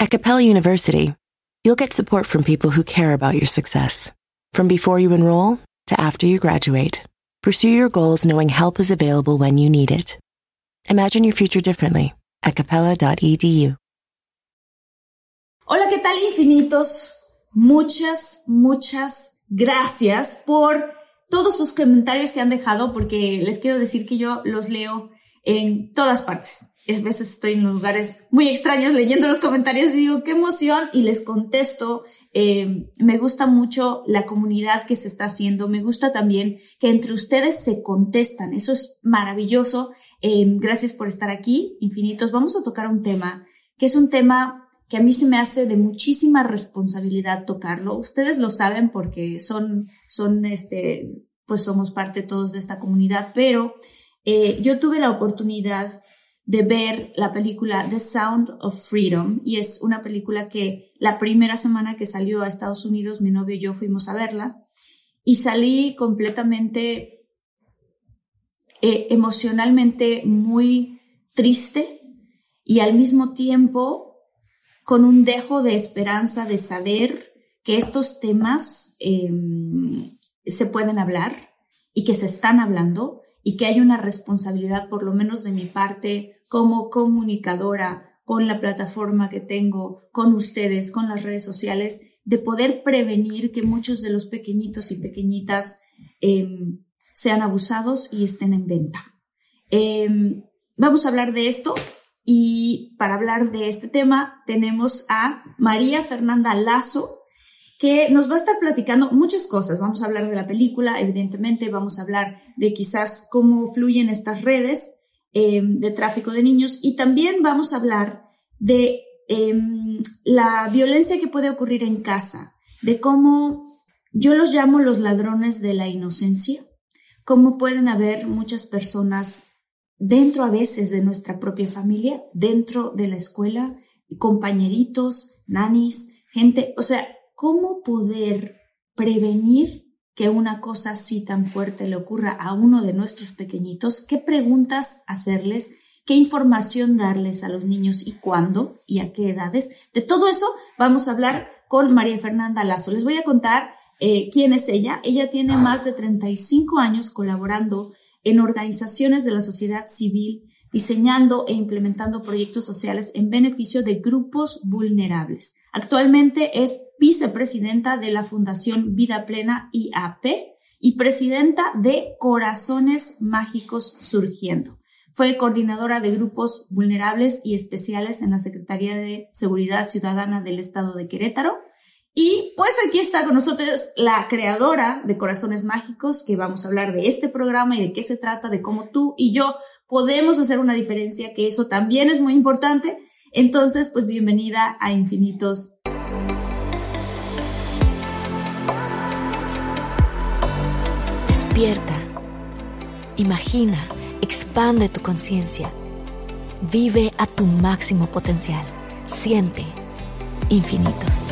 At Capella University, you'll get support from people who care about your success. From before you enroll to after you graduate, pursue your goals knowing help is available when you need it. Imagine your future differently at capella.edu. Hola, ¿qué tal, infinitos? Muchas, muchas gracias por todos sus comentarios que han dejado, porque les quiero decir que yo los leo en todas partes. A veces estoy en lugares muy extraños leyendo los comentarios y digo, qué emoción, y les contesto. Eh, me gusta mucho la comunidad que se está haciendo, me gusta también que entre ustedes se contestan, eso es maravilloso. Eh, gracias por estar aquí, infinitos. Vamos a tocar un tema que es un tema que a mí se me hace de muchísima responsabilidad tocarlo. Ustedes lo saben porque son, son este, pues somos parte todos de esta comunidad, pero eh, yo tuve la oportunidad de ver la película The Sound of Freedom y es una película que la primera semana que salió a Estados Unidos mi novio y yo fuimos a verla y salí completamente eh, emocionalmente muy triste y al mismo tiempo con un dejo de esperanza de saber que estos temas em, se pueden hablar y que se están hablando y que hay una responsabilidad, por lo menos de mi parte, como comunicadora con la plataforma que tengo, con ustedes, con las redes sociales, de poder prevenir que muchos de los pequeñitos y pequeñitas em, sean abusados y estén en venta. Em, vamos a hablar de esto y para hablar de este tema tenemos a María Fernanda Lazo, que nos va a estar platicando muchas cosas. Vamos a hablar de la película, evidentemente, vamos a hablar de quizás cómo fluyen estas redes em, de tráfico de niños y también vamos a hablar de em, la violencia que puede ocurrir en casa, de cómo yo los llamo los ladrones de la inocencia, cómo pueden haber muchas personas dentro a veces de nuestra propia familia, dentro de la escuela, compañeritos, nanis, gente, o sea, ¿cómo poder prevenir que una cosa así tan fuerte le ocurra a uno de nuestros pequeñitos? ¿Qué preguntas hacerles? ¿Qué información darles a los niños y cuándo y a qué edades? De todo eso vamos a hablar con María Fernanda Lazo. Les voy a contar eh, quién es ella. Ella tiene más de 35 años colaborando en organizaciones de la sociedad civil diseñando e implementando proyectos sociales en beneficio de grupos vulnerables. Actualmente es vicepresidenta de la Fundación Vida Plena IAP y presidenta de Corazones Mágicos Surgiendo. Fue coordinadora de grupos vulnerables y especiales en la Secretaría de Seguridad Ciudadana del Estado de Querétaro. Y pues aquí está con nosotros la creadora de Corazones Mágicos, que vamos a hablar de este programa y de qué se trata, de cómo tú y yo podemos hacer una diferencia, que eso también es muy importante. Entonces, pues bienvenida a Infinitos. Despierta, imagina, expande tu conciencia, vive a tu máximo potencial, siente infinitos.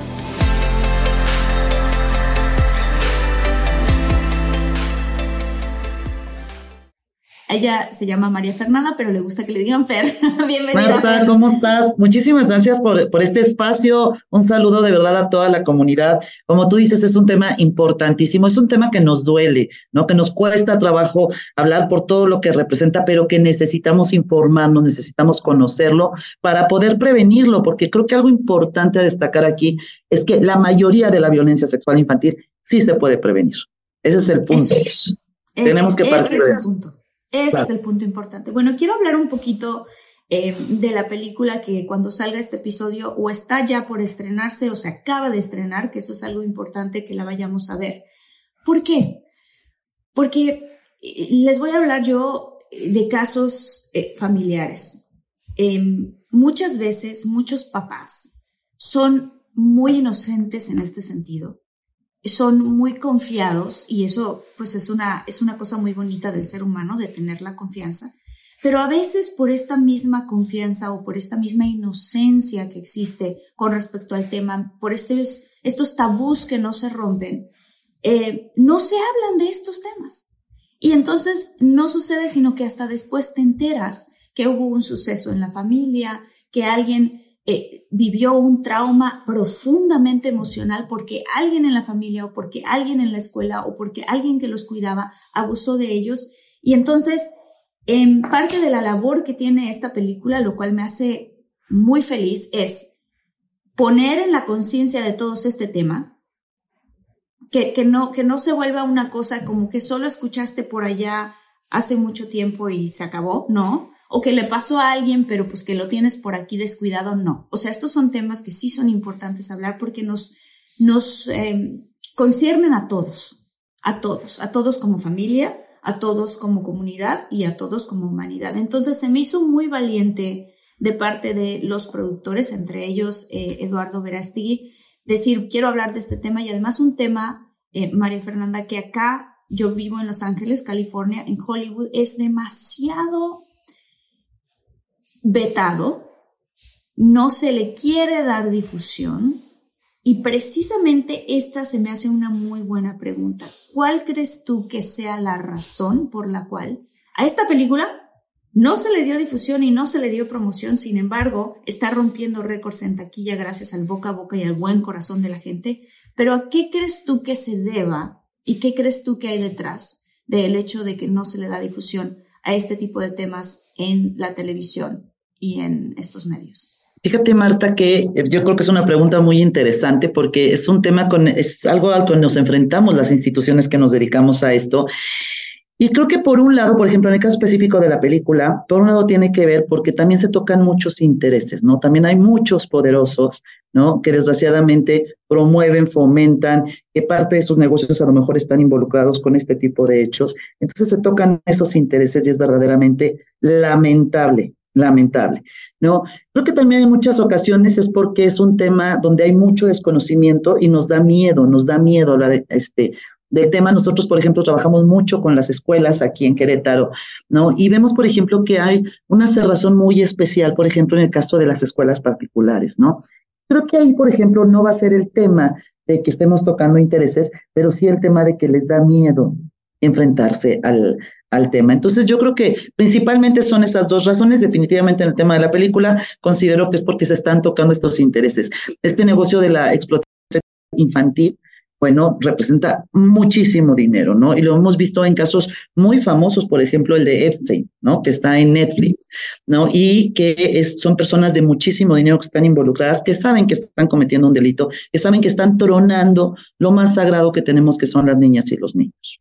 Ella se llama María Fernanda, pero le gusta que le digan Fer. Bienvenida. Marta, ¿cómo estás? Muchísimas gracias por, por, este espacio. Un saludo de verdad a toda la comunidad. Como tú dices, es un tema importantísimo. Es un tema que nos duele, ¿no? Que nos cuesta trabajo hablar por todo lo que representa, pero que necesitamos informarnos, necesitamos conocerlo para poder prevenirlo, porque creo que algo importante a destacar aquí es que la mayoría de la violencia sexual infantil sí se puede prevenir. Ese es el punto. Tenemos que partir de eso. Punto. Ese es el punto importante. Bueno, quiero hablar un poquito eh, de la película que cuando salga este episodio o está ya por estrenarse o se acaba de estrenar, que eso es algo importante que la vayamos a ver. ¿Por qué? Porque eh, les voy a hablar yo de casos eh, familiares. Em, muchas veces, muchos papás son muy inocentes en este sentido son muy confiados y eso pues es una, es una cosa muy bonita del ser humano, de tener la confianza, pero a veces por esta misma confianza o por esta misma inocencia que existe con respecto al tema, por estos, estos tabús que no se rompen, eh, no se hablan de estos temas. Y entonces no sucede sino que hasta después te enteras que hubo un suceso en la familia, que alguien eh, vivió un trauma profundamente emocional porque alguien en la familia o porque alguien en la escuela o porque alguien que los cuidaba abusó de ellos. Y entonces, en parte de la labor que tiene esta película, lo cual me hace muy feliz, es poner en la conciencia de todos este tema, que, que, no, que no se vuelva una cosa como que solo escuchaste por allá hace mucho tiempo y se acabó, no, o que le pasó a alguien, pero pues que lo tienes por aquí descuidado, no. O sea, estos son temas que sí son importantes hablar porque nos, nos eh, conciernen a todos, a todos, a todos como familia, a todos como comunidad y a todos como humanidad. Entonces se me hizo muy valiente de parte de los productores, entre ellos eh, Eduardo Verástegui, decir, quiero hablar de este tema y además un tema, eh, María Fernanda, que acá yo vivo en Los Ángeles, California, en Hollywood, es demasiado vetado, no se le quiere dar difusión y precisamente esta se me hace una muy buena pregunta. ¿Cuál crees tú que sea la razón por la cual a esta película no se le dio difusión y no se le dio promoción, sin embargo, está rompiendo récords en taquilla gracias al boca a boca y al buen corazón de la gente? Pero ¿a qué crees tú que se deba y qué crees tú que hay detrás del hecho de que no se le da difusión a este tipo de temas en la televisión y en estos medios? Fíjate, Marta, que yo creo que es una pregunta muy interesante porque es un tema con, es algo al que nos enfrentamos las instituciones que nos dedicamos a esto. Y creo que por un lado, por ejemplo, en el caso específico de la película, por un lado tiene que ver porque también se tocan muchos intereses, ¿no? También hay muchos poderosos, ¿no? Que desgraciadamente promueven, fomentan, que parte de sus negocios a lo mejor están involucrados con este tipo de hechos. Entonces se tocan esos intereses y es verdaderamente lamentable lamentable, ¿no? Creo que también en muchas ocasiones es porque es un tema donde hay mucho desconocimiento y nos da miedo, nos da miedo hablar este, del tema. Nosotros, por ejemplo, trabajamos mucho con las escuelas aquí en Querétaro, ¿no? Y vemos, por ejemplo, que hay una cerrazón muy especial, por ejemplo, en el caso de las escuelas particulares, ¿no? Creo que ahí, por ejemplo, no va a ser el tema de que estemos tocando intereses, pero sí el tema de que les da miedo enfrentarse al, al tema. Entonces yo creo que principalmente son esas dos razones. Definitivamente en el tema de la película considero que es porque se están tocando estos intereses. Este negocio de la explotación infantil, bueno, representa muchísimo dinero, ¿no? Y lo hemos visto en casos muy famosos, por ejemplo, el de Epstein, ¿no? Que está en Netflix, ¿no? Y que son personas de muchísimo dinero que están involucradas, que saben que están cometiendo un delito, que saben que están tronando lo más sagrado que tenemos, que son las niñas y los niños.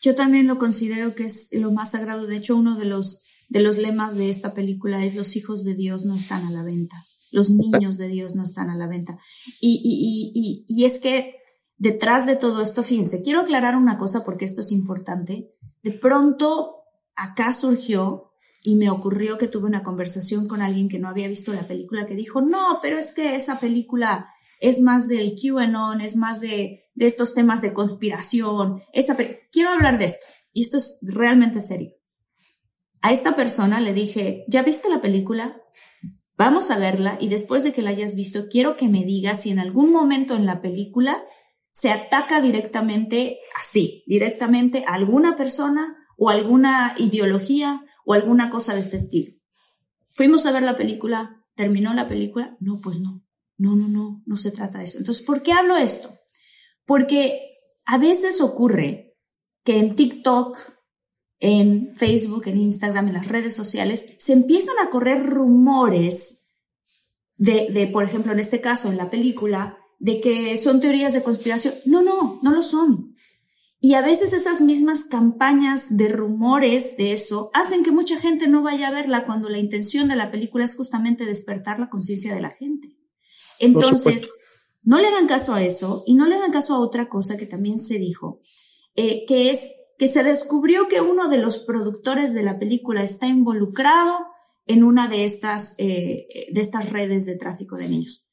Yo también lo considero que es lo más sagrado. De hecho, uno de los, de los lemas de esta película es los hijos de Dios no están a la venta. Los niños de Dios no están a la venta. Y, y, y, y es que detrás de todo esto, fíjense, quiero aclarar una cosa porque esto es importante. De pronto acá surgió y me ocurrió que tuve una conversación con alguien que no había visto la película que dijo, no, pero es que esa película es más del QAnon, es más de, de estos temas de conspiración. Esa, quiero hablar de esto, y esto es realmente serio. A esta persona le dije, ¿ya viste la película? Vamos a verla y después de que la hayas visto, quiero que me digas si en algún momento en la película se ataca directamente así, directamente a alguna persona o alguna ideología o alguna cosa de este tipo. Fuimos a ver la película, terminó la película, no, pues no. No, no, no, no se trata de eso. Entonces, ¿por qué hablo esto? Porque a veces ocurre que en TikTok, en Facebook, en Instagram, en las redes sociales, se empiezan a correr rumores de, de, por ejemplo, en este caso, en la película, de que son teorías de conspiración. No, no, no lo son. Y a veces esas mismas campañas de rumores de eso hacen que mucha gente no vaya a verla cuando la intención de la película es justamente despertar la conciencia de la gente. Entonces, no le dan caso a eso y no le dan caso a otra cosa que también se dijo, eh, que es que se descubrió que uno de los productores de la película está involucrado en una de estas, eh, de estas redes de tráfico de niños.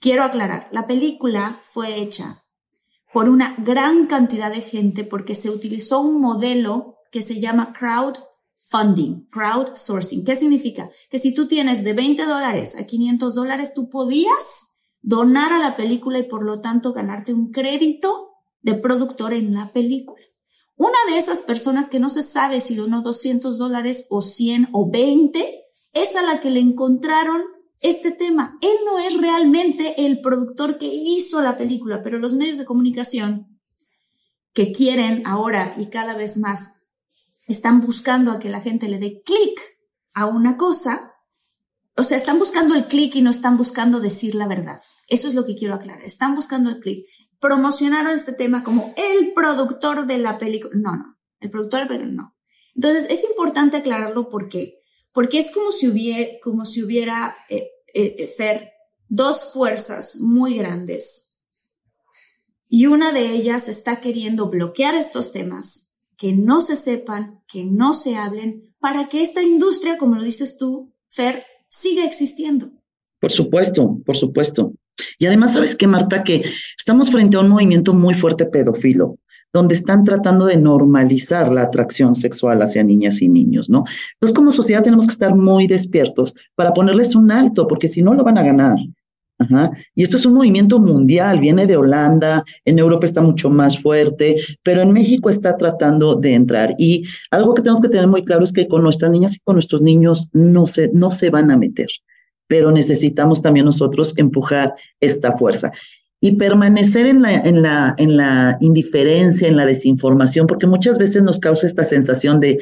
Quiero aclarar, la película fue hecha por una gran cantidad de gente porque se utilizó un modelo que se llama crowdfunding, crowdsourcing. ¿Qué significa? Que si tú tienes de 20 dólares a 500 dólares, tú podías donar a la película y por lo tanto ganarte un crédito de productor en la película. Una de esas personas que no se sabe si donó 200 dólares o 100 o 20 es a la que le encontraron este tema. Él no es realmente el productor que hizo la película, pero los medios de comunicación que quieren ahora y cada vez más están buscando a que la gente le dé clic a una cosa, o sea, están buscando el clic y no están buscando decir la verdad. Eso es lo que quiero aclarar. Están buscando el clic. Promocionaron este tema como el productor de la película. No, no. El productor de la película, no. Entonces, es importante aclararlo porque, porque es como si hubiera, como si hubiera, eh, eh, dos fuerzas muy grandes. Y una de ellas está queriendo bloquear estos temas, que no se sepan, que no se hablen, para que esta industria, como lo dices tú, Fer, siga existiendo. Por supuesto, por supuesto. Y además, ¿sabes qué, Marta? Que estamos frente a un movimiento muy fuerte pedófilo donde están tratando de normalizar la atracción sexual hacia niñas y niños, ¿no? Entonces, como sociedad tenemos que estar muy despiertos para ponerles un alto, porque si no, lo van a ganar. Y esto es un movimiento mundial, viene de Holanda, en Europa está mucho más fuerte, pero en México está tratando de entrar. Y algo que tenemos que tener muy claro es que con nuestras niñas y con nuestros niños no se, no se van a meter, pero necesitamos también nosotros empujar esta fuerza y permanecer en la, en, la, en la indiferencia, en la desinformación, porque muchas veces nos causa esta sensación de,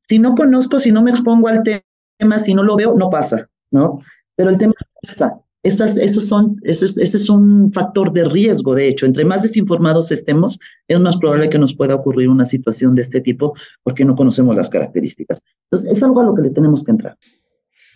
si no conozco, si no me expongo al tema, si no lo veo, no pasa, ¿no? Pero el tema pasa. Esos son, ese es un factor de riesgo, de hecho. Entre más desinformados estemos, es más probable que nos pueda ocurrir una situación de este tipo porque no conocemos las características. Entonces, es algo a lo que le tenemos que entrar.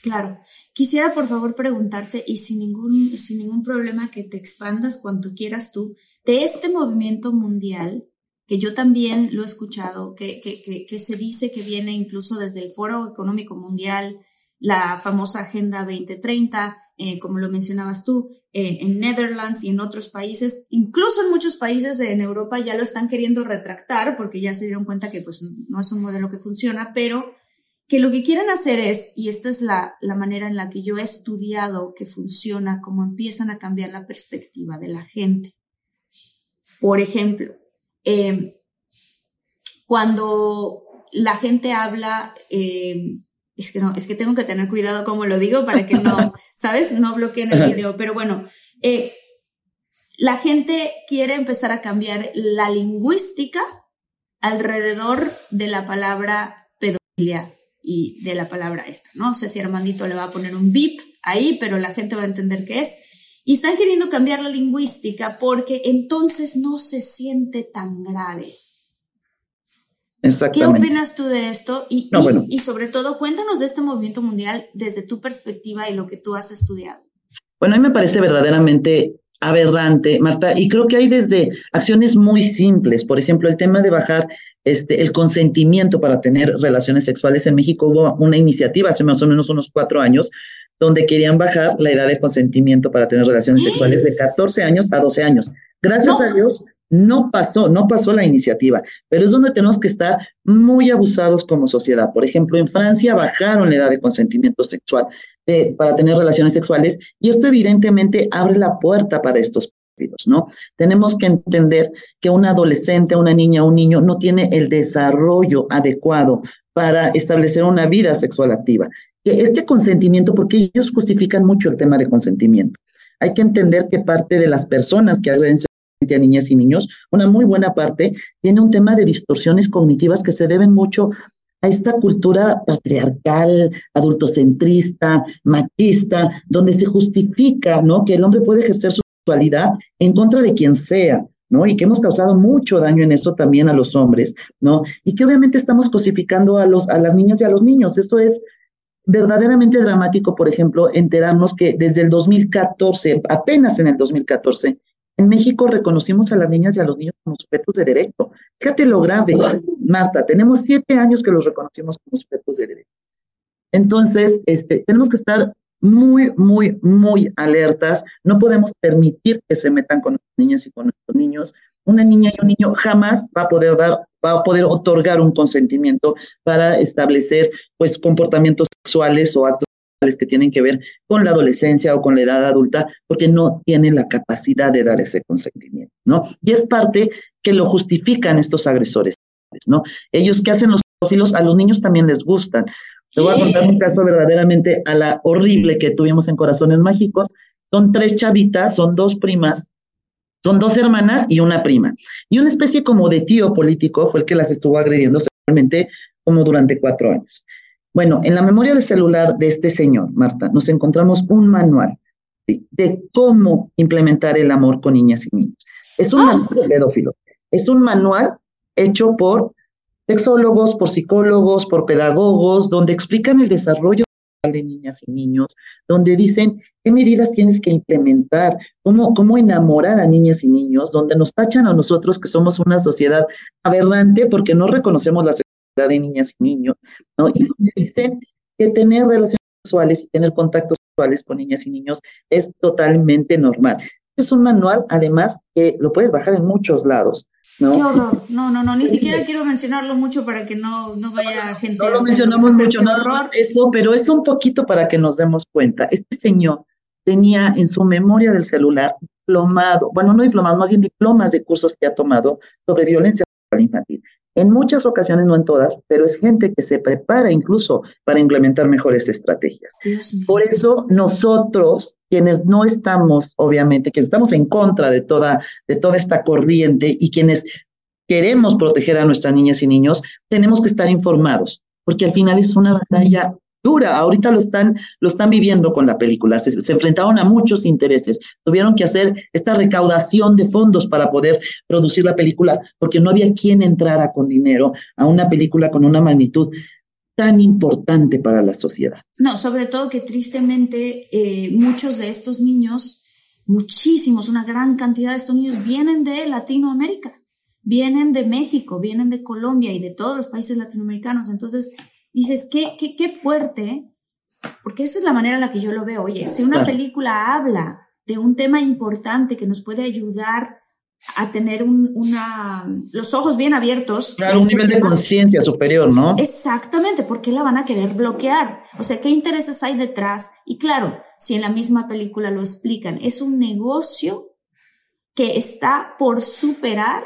Claro. Quisiera por favor preguntarte, y sin ningún, sin ningún problema que te expandas cuanto quieras tú, de este movimiento mundial, que yo también lo he escuchado, que, que, que, se dice que viene incluso desde el Foro Económico Mundial, la famosa Agenda 2030, eh, como lo mencionabas tú, eh, en Netherlands y en otros países, incluso en muchos países en Europa ya lo están queriendo retractar porque ya se dieron cuenta que pues no es un modelo que funciona, pero que lo que quieren hacer es, y esta es la, manera en la que yo he estudiado que funciona, cómo empiezan a cambiar la perspectiva de la gente. Por ejemplo, em, cuando la gente habla, em, es que no, es que tengo que tener cuidado como lo digo para que no, ¿sabes? No bloqueen el video, pero bueno, eh, la gente quiere empezar a cambiar la lingüística alrededor de la palabra pedofilia y de la palabra esta. No sé si Armandito le va a poner un bip ahí, pero la gente va a entender qué es. Y están queriendo cambiar la lingüística porque entonces no se siente tan grave. ¿Qué opinas tú de esto? Y, y, sobre todo, cuéntanos de este movimiento mundial desde tu perspectiva y lo que tú has estudiado. Bueno, a mí me parece verdaderamente aberrante, Marta, y creo que hay desde acciones muy simples, por ejemplo, el tema de bajar este, el consentimiento para tener relaciones sexuales. En México hubo una iniciativa hace más o menos unos cuatro años donde querían bajar la edad de consentimiento para tener relaciones sexuales de 14 años a 12 años. Gracias a Dios, no pasó, no pasó la iniciativa, pero es donde tenemos que estar muy abusados como sociedad. Por ejemplo, en Francia bajaron la edad de consentimiento sexual eh, para tener relaciones sexuales y esto evidentemente abre la puerta para estos ¿no? Tenemos que entender que un adolescente, una niña, un niño no tiene el desarrollo adecuado para establecer una vida sexual activa. Que este consentimiento, porque ellos justifican mucho el tema de consentimiento. Hay que entender que parte de las personas que agreden a niñas y niños, una muy buena parte, tiene un tema de distorsiones cognitivas que se deben mucho a esta cultura patriarcal, adultocentrista, machista, donde se justifica, ¿no? Que el hombre puede ejercer su en contra de quien sea, ¿no? Y que hemos causado mucho daño en eso también a los hombres, ¿no? Y que obviamente estamos cosificando a, los, a las niñas y a los niños. Eso es verdaderamente dramático, por ejemplo, enterarnos que desde el 2014, apenas en el 2014, en México reconocimos a las niñas y a los niños como sujetos de derecho. Fíjate lo grave, Marta, tenemos siete años que los reconocimos como sujetos de derecho. Entonces, este, tenemos que estar muy, muy, muy alertas. No podemos permitir que se metan con las niñas y con nuestros niños. Una niña y un niño jamás va a poder dar, va a poder otorgar un consentimiento para establecer, pues, comportamientos sexuales o actos que tienen que ver con la adolescencia o con la edad adulta, porque no tienen la capacidad de dar ese consentimiento, ¿no? Y es parte que lo justifican estos agresores, ¿no? Ellos que hacen los pedófilos, a los niños también les gustan. Te voy a contar un caso verdaderamente a la horrible que tuvimos en Corazones Mágicos. Son tres chavitas, son dos primas, son dos hermanas y una prima. Y una especie como de tío político fue el que las estuvo agrediendo sexualmente como durante cuatro años. Bueno, en la memoria del celular de este señor, Marta, nos encontramos un manual de cómo implementar el amor con niñas y niños. Es un ah. manual de pedófilo. Es un manual hecho por sexólogos, por psicólogos, por pedagogos, donde explican el desarrollo de niñas y niños, donde dicen qué medidas tienes que implementar, cómo, cómo enamorar a niñas y niños, donde nos tachan a nosotros que somos una sociedad aberrante porque no reconocemos la sexualidad de niñas y niños, ¿no? Y dicen que tener relaciones sexuales y tener contactos sexuales con niñas y niños es totalmente normal. Es un manual, además, que lo puedes bajar en muchos lados. ¿no? Qué horror. No, no, no, ni siquiera quiero mencionarlo mucho para que no, no vaya gente. No lo mencionamos mucho, nada más eso, pero es un poquito para que nos demos cuenta. Este señor tenía en su memoria del celular diplomado, bueno, no diplomado, más bien diplomas de cursos que ha tomado sobre violencia sexual infantil. En muchas ocasiones, no en todas, pero es gente que se prepara incluso para implementar mejores estrategias. Por eso nosotros, quienes no estamos, obviamente, quienes estamos en contra de toda, de toda esta corriente y quienes queremos proteger a nuestras niñas y niños, tenemos que estar informados, porque al final es una batalla dura. Ahorita lo están, lo están viviendo con la película. Se, enfrentaron a muchos intereses. Tuvieron que hacer esta recaudación de fondos para poder producir la película, porque no había quien entrara con dinero a una película con una magnitud tan importante para la sociedad. No, sobre todo que tristemente eh, muchos de estos niños, muchísimos, una gran cantidad de estos niños vienen de Latinoamérica, vienen de México, vienen de Colombia y de todos los países latinoamericanos. Entonces, dices, qué, qué, qué fuerte, porque esa es la manera en la que yo lo veo. Oye, si una película habla de un tema importante que nos puede ayudar a tener un, una, los ojos bien abiertos. Claro, un este nivel de conciencia superior, ¿no? Exactamente, ¿por qué la van a querer bloquear? O sea, ¿qué intereses hay detrás? Y claro, si en la misma película lo explican, es un negocio que está por superar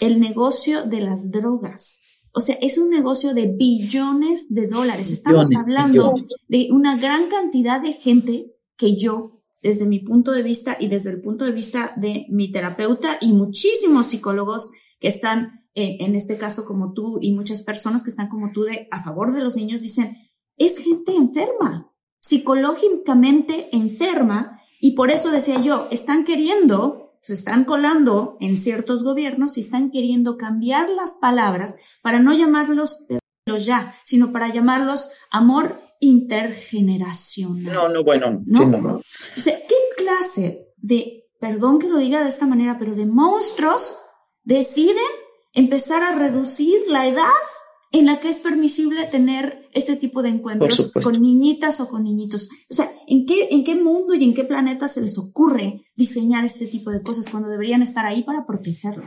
el negocio de las drogas. O sea, es un negocio de billones de dólares. Estamos hablando de una gran cantidad de gente que yo, desde mi punto de vista y desde el punto de vista de mi terapeuta y muchísimos psicólogos que están, eh, en este caso como tú y muchas personas que están como tú de a favor de los niños, dicen, es gente enferma, psicológicamente enferma, y por eso decía yo, están queriendo se están colando en ciertos gobiernos y están queriendo cambiar las palabras para no llamarlos los ya, sino para llamarlos amor intergeneracional. No, no, bueno, ¿no? no. O sea, ¿qué clase de, perdón que lo diga de esta manera, pero de monstruos deciden empezar a reducir la edad en la que es permisible tener este tipo de encuentros con niñitas o con niñitos. O sea, ¿en qué, ¿en qué mundo y en qué planeta se les ocurre diseñar este tipo de cosas cuando deberían estar ahí para protegerlos?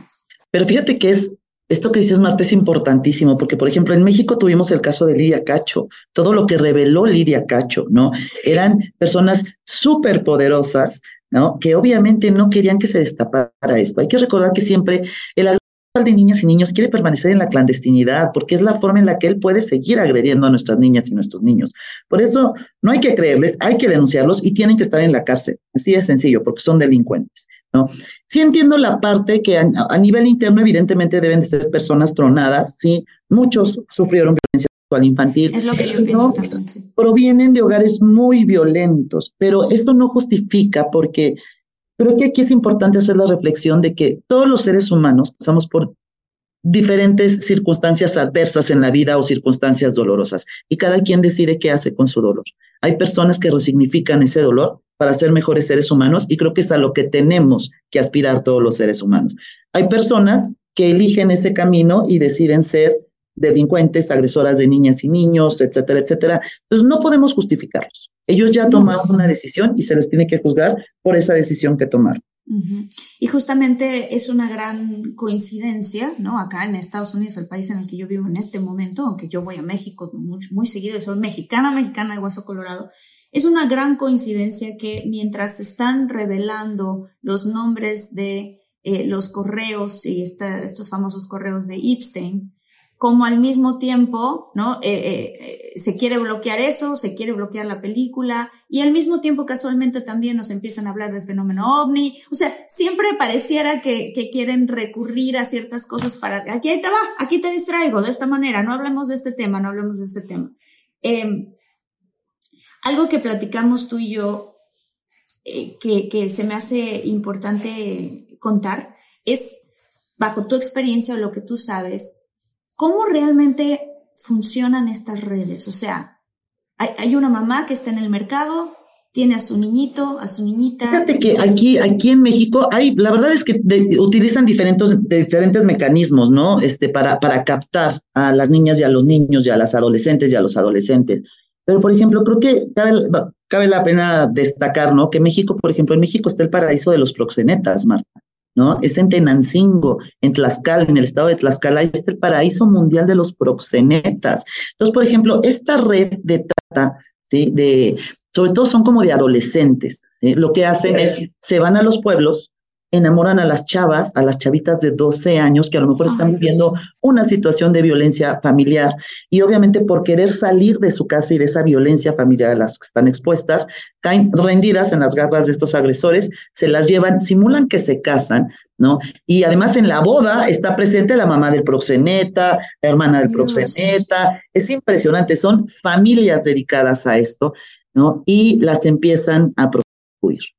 Pero fíjate que es, esto que dices, Marta, es importantísimo, porque, por ejemplo, en México tuvimos el caso de Lidia Cacho, todo lo que reveló Lidia Cacho, ¿no? Eran personas súper poderosas, ¿no? Que obviamente no querían que se destapara esto. Hay que recordar que siempre el de niñas y niños quiere permanecer en la clandestinidad porque es la forma en la que él puede seguir agrediendo a nuestras niñas y nuestros niños. Por eso no hay que creerles, hay que denunciarlos y tienen que estar en la cárcel. Así de sencillo, porque son delincuentes. ¿no? Sí entiendo la parte que a, nivel interno evidentemente deben de ser personas tronadas, sí, muchos sufrieron violencia sexual infantil. Es lo que yo pienso Provienen de hogares muy violentos, pero esto no justifica porque Creo que aquí es importante hacer la reflexión de que todos los seres humanos pasamos por diferentes circunstancias adversas en la vida o circunstancias dolorosas y cada quien decide qué hace con su dolor. Hay personas que resignifican ese dolor para ser mejores seres humanos y creo que es a lo que tenemos que aspirar todos los seres humanos. Hay personas que eligen ese camino y deciden ser delincuentes, agresoras de niñas y niños, etcétera, etcétera. Entonces no podemos justificarlos. Ellos ya tomaron una decisión y se les tiene que juzgar por esa decisión que tomaron. Y justamente es una gran coincidencia, ¿no? Acá en Estados Unidos, el país en el que yo vivo en este momento, aunque yo voy a México muy, seguido, soy mexicana, mexicana de Hueso Colorado, es una gran coincidencia que mientras están revelando los nombres de eh, los correos y estos famosos correos de Epstein, como al mismo tiempo, ¿no? Eh, eh, se quiere bloquear eso, se quiere bloquear la película y al mismo tiempo casualmente también nos empiezan a hablar del fenómeno ovni. O sea, siempre pareciera que, que quieren recurrir a ciertas cosas para, aquí te va, aquí te distraigo de esta manera, no hablemos de este tema, no hablemos de este tema. Em, algo que platicamos tú y yo, eh, que, que se me hace importante contar, es bajo tu experiencia o lo que tú sabes, ¿cómo realmente funcionan estas redes? O sea, hay, una mamá que está en el mercado, tiene a su niñito, a su niñita. Fíjate que aquí, aquí en México hay, la verdad es que utilizan diferentes, diferentes mecanismos, ¿no? Este, para, para captar a las niñas y a los niños y a las adolescentes y a los adolescentes. Pero, por ejemplo, creo que cabe, cabe la pena destacar, ¿no? Que México, por ejemplo, en México está el paraíso de los proxenetas, Marta. ¿No? Es en Tenancingo, en Tlaxcala, en el estado de Tlaxcala, ahí está el paraíso mundial de los proxenetas. Entonces, por ejemplo, esta red de trata, ¿sí? De, sobre todo son como de adolescentes. Lo que hacen es, se van a los pueblos, enamoran a las chavas, a las chavitas de 12 años que a lo mejor están viviendo una situación de violencia familiar y obviamente por querer salir de su casa y de esa violencia familiar a las que están expuestas, caen rendidas en las garras de estos agresores, se las llevan, simulan que se casan, ¿no? Y además en la boda está presente la mamá del proxeneta, la hermana del proxeneta, es impresionante, son familias dedicadas a esto, ¿no? Y las empiezan a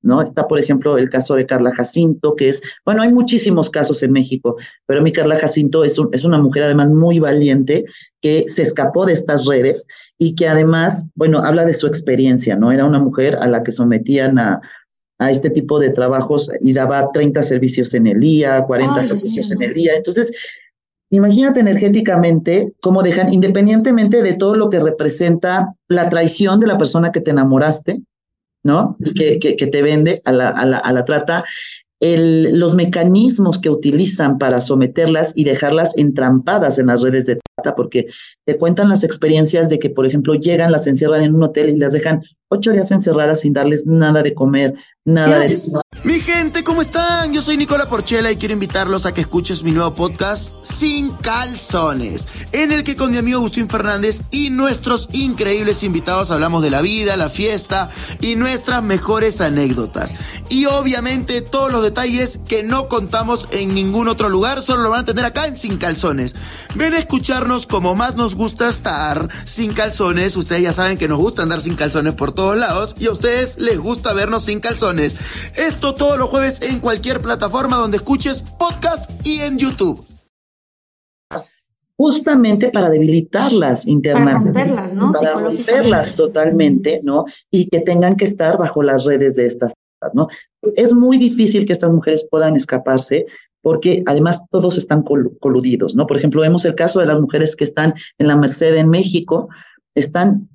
¿no? Está, por ejemplo, el caso de Carla Jacinto, que es, bueno, hay muchísimos casos en México, pero mi Carla Jacinto es, es una mujer además muy valiente que se escapó de estas redes y que además, bueno, habla de su experiencia, ¿no? Era una mujer a la que sometían a, a este tipo de trabajos y daba 30 servicios en el día, 40 servicios en el día. Entonces, Imagínate energéticamente cómo dejan, independientemente de todo lo que representa la traición de la persona que te enamoraste, ¿no? Y que, que, te vende a la, a la, a la trata, el, los mecanismos que utilizan para someterlas y dejarlas entrampadas en las redes de porque te cuentan las experiencias de que, por ejemplo, llegan, las encierran en un hotel y las dejan ocho días encerradas sin darles nada de comer, nada de... Mi gente, ¿cómo están? Yo soy Nicola Porchela y quiero invitarlos a que escuches mi nuevo podcast Sin Calzones, en el que con mi amigo Agustín Fernández y nuestros increíbles invitados hablamos de la vida, la fiesta y nuestras mejores anécdotas. Y obviamente todos los detalles que no contamos en ningún otro lugar, solo lo van a tener acá en Sin Calzones. Ven a como más nos gusta estar sin calzones. Ustedes ya saben que nos gusta andar sin calzones por todos lados y a ustedes les gusta vernos sin calzones. Esto todos los jueves en cualquier plataforma donde escuches podcast y en YouTube. Justamente para debilitarlas internamente. Para romperlas, ¿no? Para romperlas totalmente, ¿no? Y que tengan que estar bajo las redes de estas ¿no? Es muy difícil que estas mujeres puedan escaparse porque además todos están coludidos, ¿no? Por ejemplo, vemos el caso de las mujeres que están en la Merced en México, están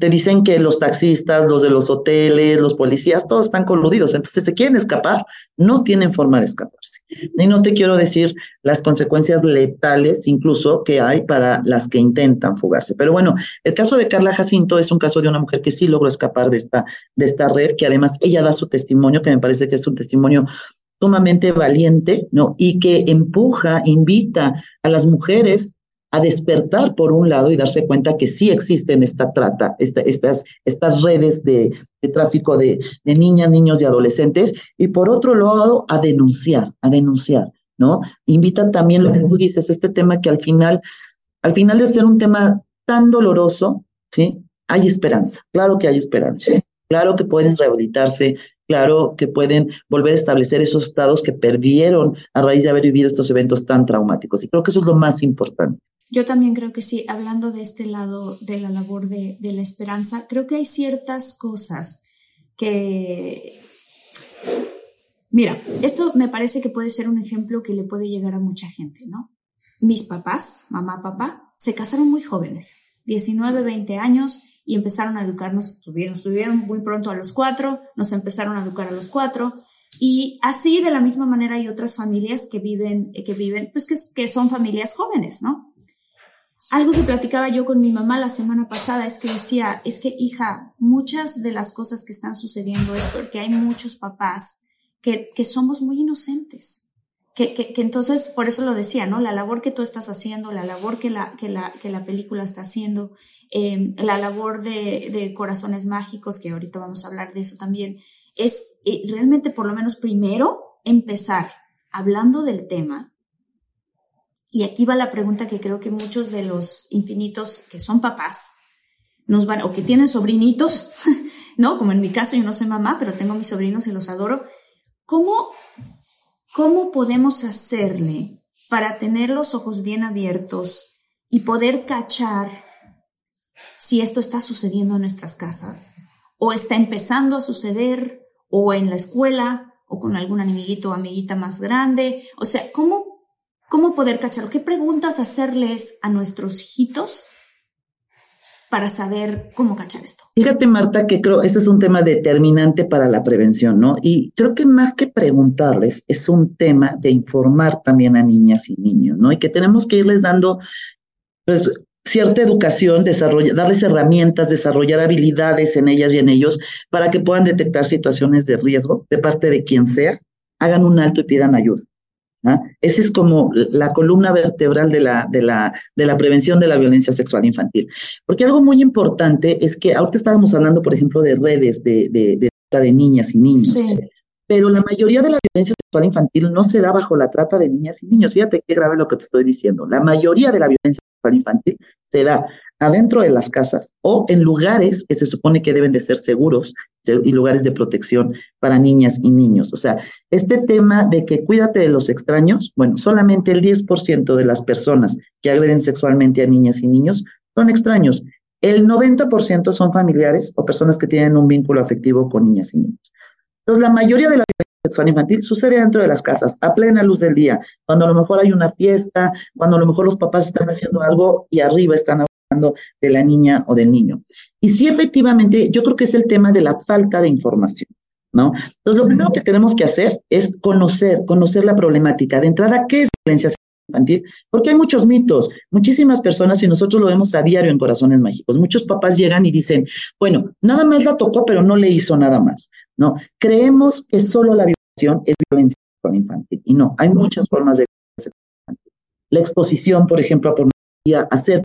te dicen que los taxistas, los de los hoteles, los policías, todos están coludidos. Entonces se quieren escapar, no tienen forma de escaparse. Y no te quiero decir las consecuencias letales incluso que hay para las que intentan fugarse. Pero bueno, el caso de Carla Jacinto es un caso de una mujer que sí logró escapar de esta, de esta red, que además ella da su testimonio, que me parece que es un testimonio sumamente valiente, ¿no? Y que empuja, invita a las mujeres a despertar por un lado y darse cuenta que sí existen esta trata, estas, estas redes de, tráfico de, de, niñas, niños y adolescentes, y por otro lado a denunciar, a denunciar, ¿no? Invitan también lo que tú dices, este tema que al final, al final de ser un tema tan doloroso, ¿sí? Hay esperanza, claro que hay esperanza, claro que pueden rehabilitarse, claro que pueden volver a establecer esos estados que perdieron a raíz de haber vivido estos eventos tan traumáticos. Y creo que eso es lo más importante. Yo también creo que sí, hablando de este lado de la labor de, la esperanza, creo que hay ciertas cosas que... Mira, esto me parece que puede ser un ejemplo que le puede llegar a mucha gente, ¿no? Mis papás, mamá, papá, se casaron muy jóvenes, 19, 20 años, y empezaron a educarnos, tuvieron, tuvieron muy pronto a los cuatro, nos empezaron a educar a los cuatro, y así de la misma manera hay otras familias que viven, que viven, pues que, que son familias jóvenes, ¿no? Algo que platicaba yo con mi mamá la semana pasada es que decía, es que hija, muchas de las cosas que están sucediendo es porque hay muchos papás que, que somos muy inocentes, que, entonces, por eso lo decía, ¿no? La labor que tú estás haciendo, la labor que la, que la, que la película está haciendo, eh, la labor de, de, Corazones Mágicos, que ahorita vamos a hablar de eso también, es eh, realmente por lo menos primero empezar hablando del tema. Y aquí va la pregunta que creo que muchos de los infinitos que son papás nos van, o que tienen sobrinitos, ¿no? Como en mi caso, yo no soy mamá, pero tengo mis sobrinos y los adoro. ¿Cómo, cómo podemos hacerle para tener los ojos bien abiertos y poder cachar si esto está sucediendo en nuestras casas o está empezando a suceder o en la escuela o con algún amiguito o amiguita más grande. O sea, ¿cómo, cómo poder cachar? ¿Qué preguntas hacerles a nuestros hijitos para saber cómo cachar esto? Fíjate, Marta, que creo este es un tema determinante para la prevención, ¿no? Y creo que más que preguntarles, es un tema de informar también a niñas y niños, ¿no? Y que tenemos que irles dando, pues, cierta educación, darles herramientas, desarrollar habilidades en ellas y en ellos para que puedan detectar situaciones de riesgo de parte de quien sea, hagan un alto y pidan ayuda. ¿Ah? Esa es como la columna vertebral de la, de, la, de la prevención de la violencia sexual infantil. Porque algo muy importante es que ahorita estábamos hablando, por ejemplo, de redes de, de, de, de niñas y niños. Sí. Pero la mayoría de la violencia sexual infantil no se da bajo la trata de niñas y niños. Fíjate qué grave lo que te estoy diciendo. La mayoría de la violencia sexual infantil se da adentro de las casas o en lugares que se supone que deben de ser seguros y lugares de protección para niñas y niños. O sea, este tema de que cuídate de los extraños, bueno, solamente el 10% de las personas que agreden sexualmente a niñas y niños son extraños. El 90% son familiares o personas que tienen un vínculo afectivo con niñas y niños. Entonces, la mayoría de la violencia sexual infantil sucede dentro de las casas, a plena luz del día, cuando a lo mejor hay una fiesta, cuando a lo mejor los papás están haciendo algo y arriba están de la niña o del niño. Y sí, efectivamente, yo creo que es el tema de la falta de información. ¿No? Entonces, lo primero que tenemos que hacer es conocer, conocer la problemática. De entrada, ¿qué es violencia infantil, porque hay muchos mitos, muchísimas personas, y nosotros lo vemos a diario en Corazones Mágicos, muchos papás llegan y dicen, bueno, nada más la tocó, pero no le hizo nada más, ¿no? Creemos que solo la violación es violencia infantil, y no, hay muchas formas de violencia infantil. La exposición, por ejemplo, a pornografía, hacer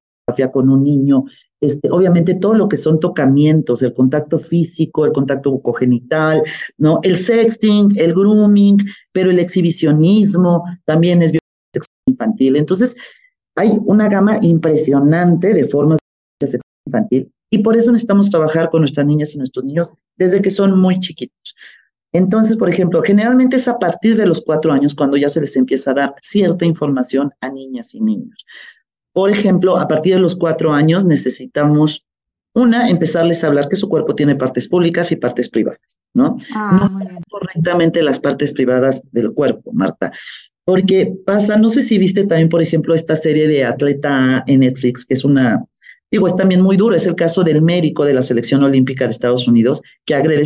con un niño, este, obviamente todo lo que son tocamientos, el contacto físico, el contacto bucogenital, ¿no? El sexting, el grooming, pero el exhibicionismo también es infantil. Entonces, hay una gama impresionante de formas de sexo infantil y por eso necesitamos trabajar con nuestras niñas y nuestros niños desde que son muy chiquitos. Entonces, por ejemplo, generalmente es a partir de los cuatro años cuando ya se les empieza a dar cierta información a niñas y niños. Por ejemplo, a partir de los cuatro años necesitamos, una, empezarles a hablar que su cuerpo tiene partes públicas y partes privadas, ¿no? Ah, no correctamente las partes privadas del cuerpo, Marta. Porque pasa, no sé si viste también, por ejemplo, esta serie de Atleta en Netflix, que es una, digo, es también muy duro, es el caso del médico de la selección olímpica de Estados Unidos que agrede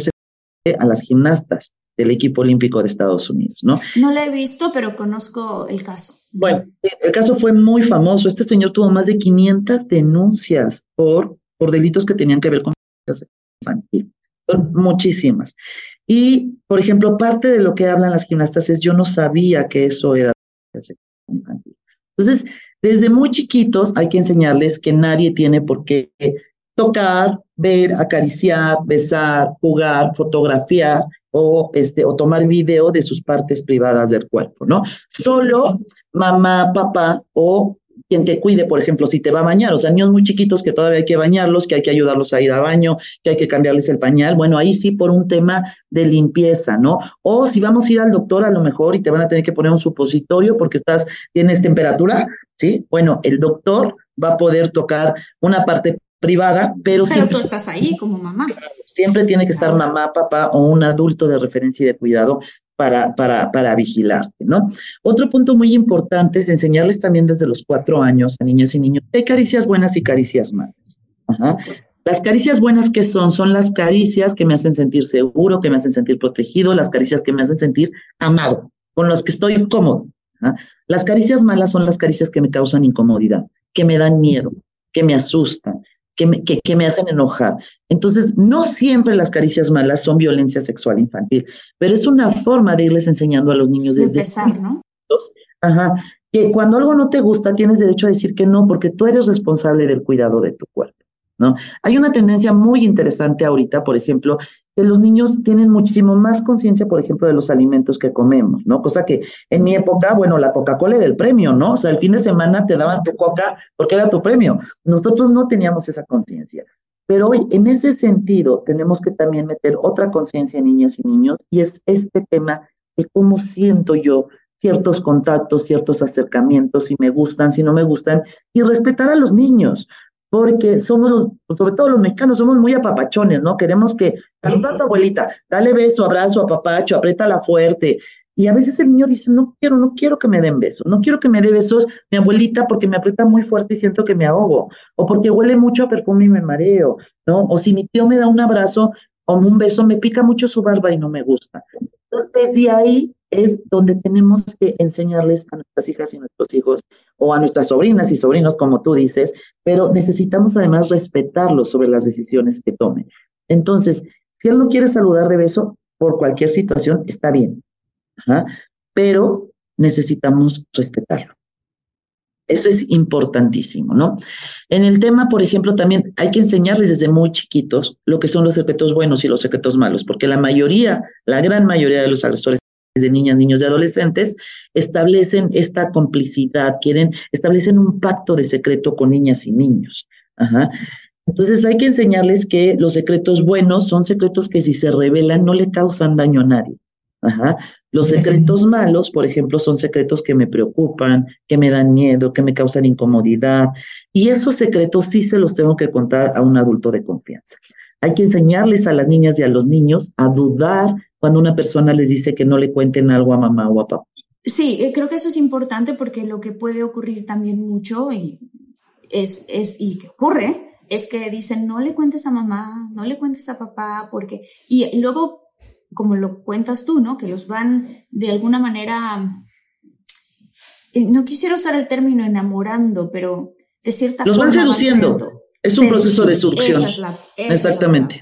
a las gimnastas del equipo olímpico de Estados Unidos, ¿no? No la he visto, pero conozco el caso. Bueno, el caso fue muy famoso. Este señor tuvo más de 500 denuncias por, por delitos que tenían que ver con infantil. Son muchísimas. Y, por ejemplo, parte de lo que hablan las gimnastas es yo no sabía que eso era infantil. Entonces, desde muy chiquitos hay que enseñarles que nadie tiene por qué tocar, ver, acariciar, besar, jugar, fotografiar o, este, o tomar video de sus partes privadas del cuerpo, ¿no? Solo mamá, papá o quien te cuide, por ejemplo, si te va a bañar, o sea, niños muy chiquitos que todavía hay que bañarlos, que hay que ayudarlos a ir a baño, que hay que cambiarles el pañal, bueno, ahí sí por un tema de limpieza, ¿no? O si vamos a ir al doctor a lo mejor y te van a tener que poner un supositorio porque estás, tienes temperatura, ¿sí? Bueno, el doctor va a poder tocar una parte privada, pero, pero siempre... tú estás ahí como mamá. Siempre tiene que estar mamá, papá o un adulto de referencia y de cuidado para, para, para vigilarte, ¿no? Otro punto muy importante es enseñarles también desde los cuatro años a niñas y niños hay caricias buenas y caricias malas. Ajá. Las caricias buenas que son, son las caricias que me hacen sentir seguro, que me hacen sentir protegido, las caricias que me hacen sentir amado, con las que estoy cómodo. ¿ah? Las caricias malas son las caricias que me causan incomodidad, que me dan miedo, que me asustan, que me, que, que me hacen enojar. Entonces, no siempre las caricias malas son violencia sexual infantil, pero es una forma de irles enseñando a los niños desde... empezar, ¿no? ajá, que cuando algo no te gusta tienes derecho a decir que no, porque tú eres responsable del cuidado de tu cuerpo. ¿No? Hay una tendencia muy interesante ahorita, por ejemplo, que los niños tienen muchísimo más conciencia, por ejemplo, de los alimentos que comemos, ¿no? Cosa que en mi época, bueno, la Coca-Cola era el premio, ¿no? O sea, el fin de semana te daban tu coca porque era tu premio. Nosotros no teníamos esa conciencia. Pero hoy, en ese sentido, tenemos que también meter otra conciencia en niñas y niños, y es este tema de cómo siento yo ciertos contactos, ciertos acercamientos, si me gustan, si no me gustan, y respetar a los niños, porque somos los, sobre todo los mexicanos, somos muy apapachones, ¿no? Queremos que, saluda a tu abuelita, dale beso, abrazo, apapacho, apriétala fuerte. Y a veces el niño dice, no quiero, no quiero que me den besos, no quiero que me dé besos mi abuelita porque me aprieta muy fuerte y siento que me ahogo, o porque huele mucho a perfume y me mareo, ¿no? O si mi tío me da un abrazo o un beso, me pica mucho su barba y no me gusta. Entonces, desde ahí es donde tenemos que enseñarles a nuestras hijas y nuestros hijos, o a nuestras sobrinas y sobrinos, como tú dices, pero necesitamos además respetarlos sobre las decisiones que tomen. Entonces, si él no quiere saludar de beso por cualquier situación, está bien, pero necesitamos respetarlo. Eso es importantísimo, ¿no? En el tema, por ejemplo, también hay que enseñarles desde muy chiquitos lo que son los secretos buenos y los secretos malos, porque la mayoría, la gran mayoría de los agresores de niñas, niños y adolescentes, establecen esta complicidad, quieren, establecen un pacto de secreto con niñas y niños. Entonces hay que enseñarles que los secretos buenos son secretos que si se revelan no le causan daño a nadie. Los secretos malos, por ejemplo, son secretos que me preocupan, que me dan miedo, que me causan incomodidad. Y esos secretos sí se los tengo que contar a un adulto de confianza. Hay que enseñarles a las niñas y a los niños a dudar cuando una persona les dice que no le cuenten algo a mamá o a papá. Sí, eh, creo que eso es importante porque lo que puede ocurrir también mucho y es, es y que ocurre es que dicen no le cuentes a mamá, no le cuentes a papá porque y, luego como lo cuentas tú, ¿no? Que los van de alguna manera eh, no quisiera usar el término enamorando, pero de cierta los van seduciendo. es un proceso de seducción. Exactamente.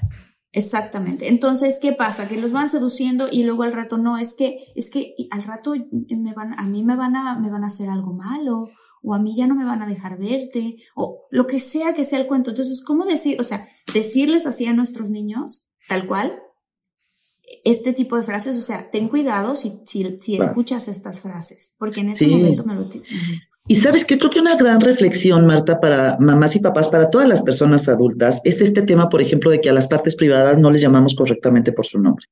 Exactamente. Entonces, ¿qué pasa? Que los van seduciendo y luego al rato no, es que, es que al rato me van, a mí me van a, me van a hacer algo malo, o a mí ya no me van a dejar verte, o lo que sea que sea el cuento. Entonces, ¿cómo decir, o sea, decirles así a nuestros niños, tal cual, este tipo de frases, o sea, ten cuidado si, si, si escuchas estas frases, porque en ese momento me lo... Y sabes que creo que una gran reflexión, Marta, para mamás y papás, para todas las personas adultas, es este tema, por ejemplo, de que a las partes privadas no les llamamos correctamente por su nombre.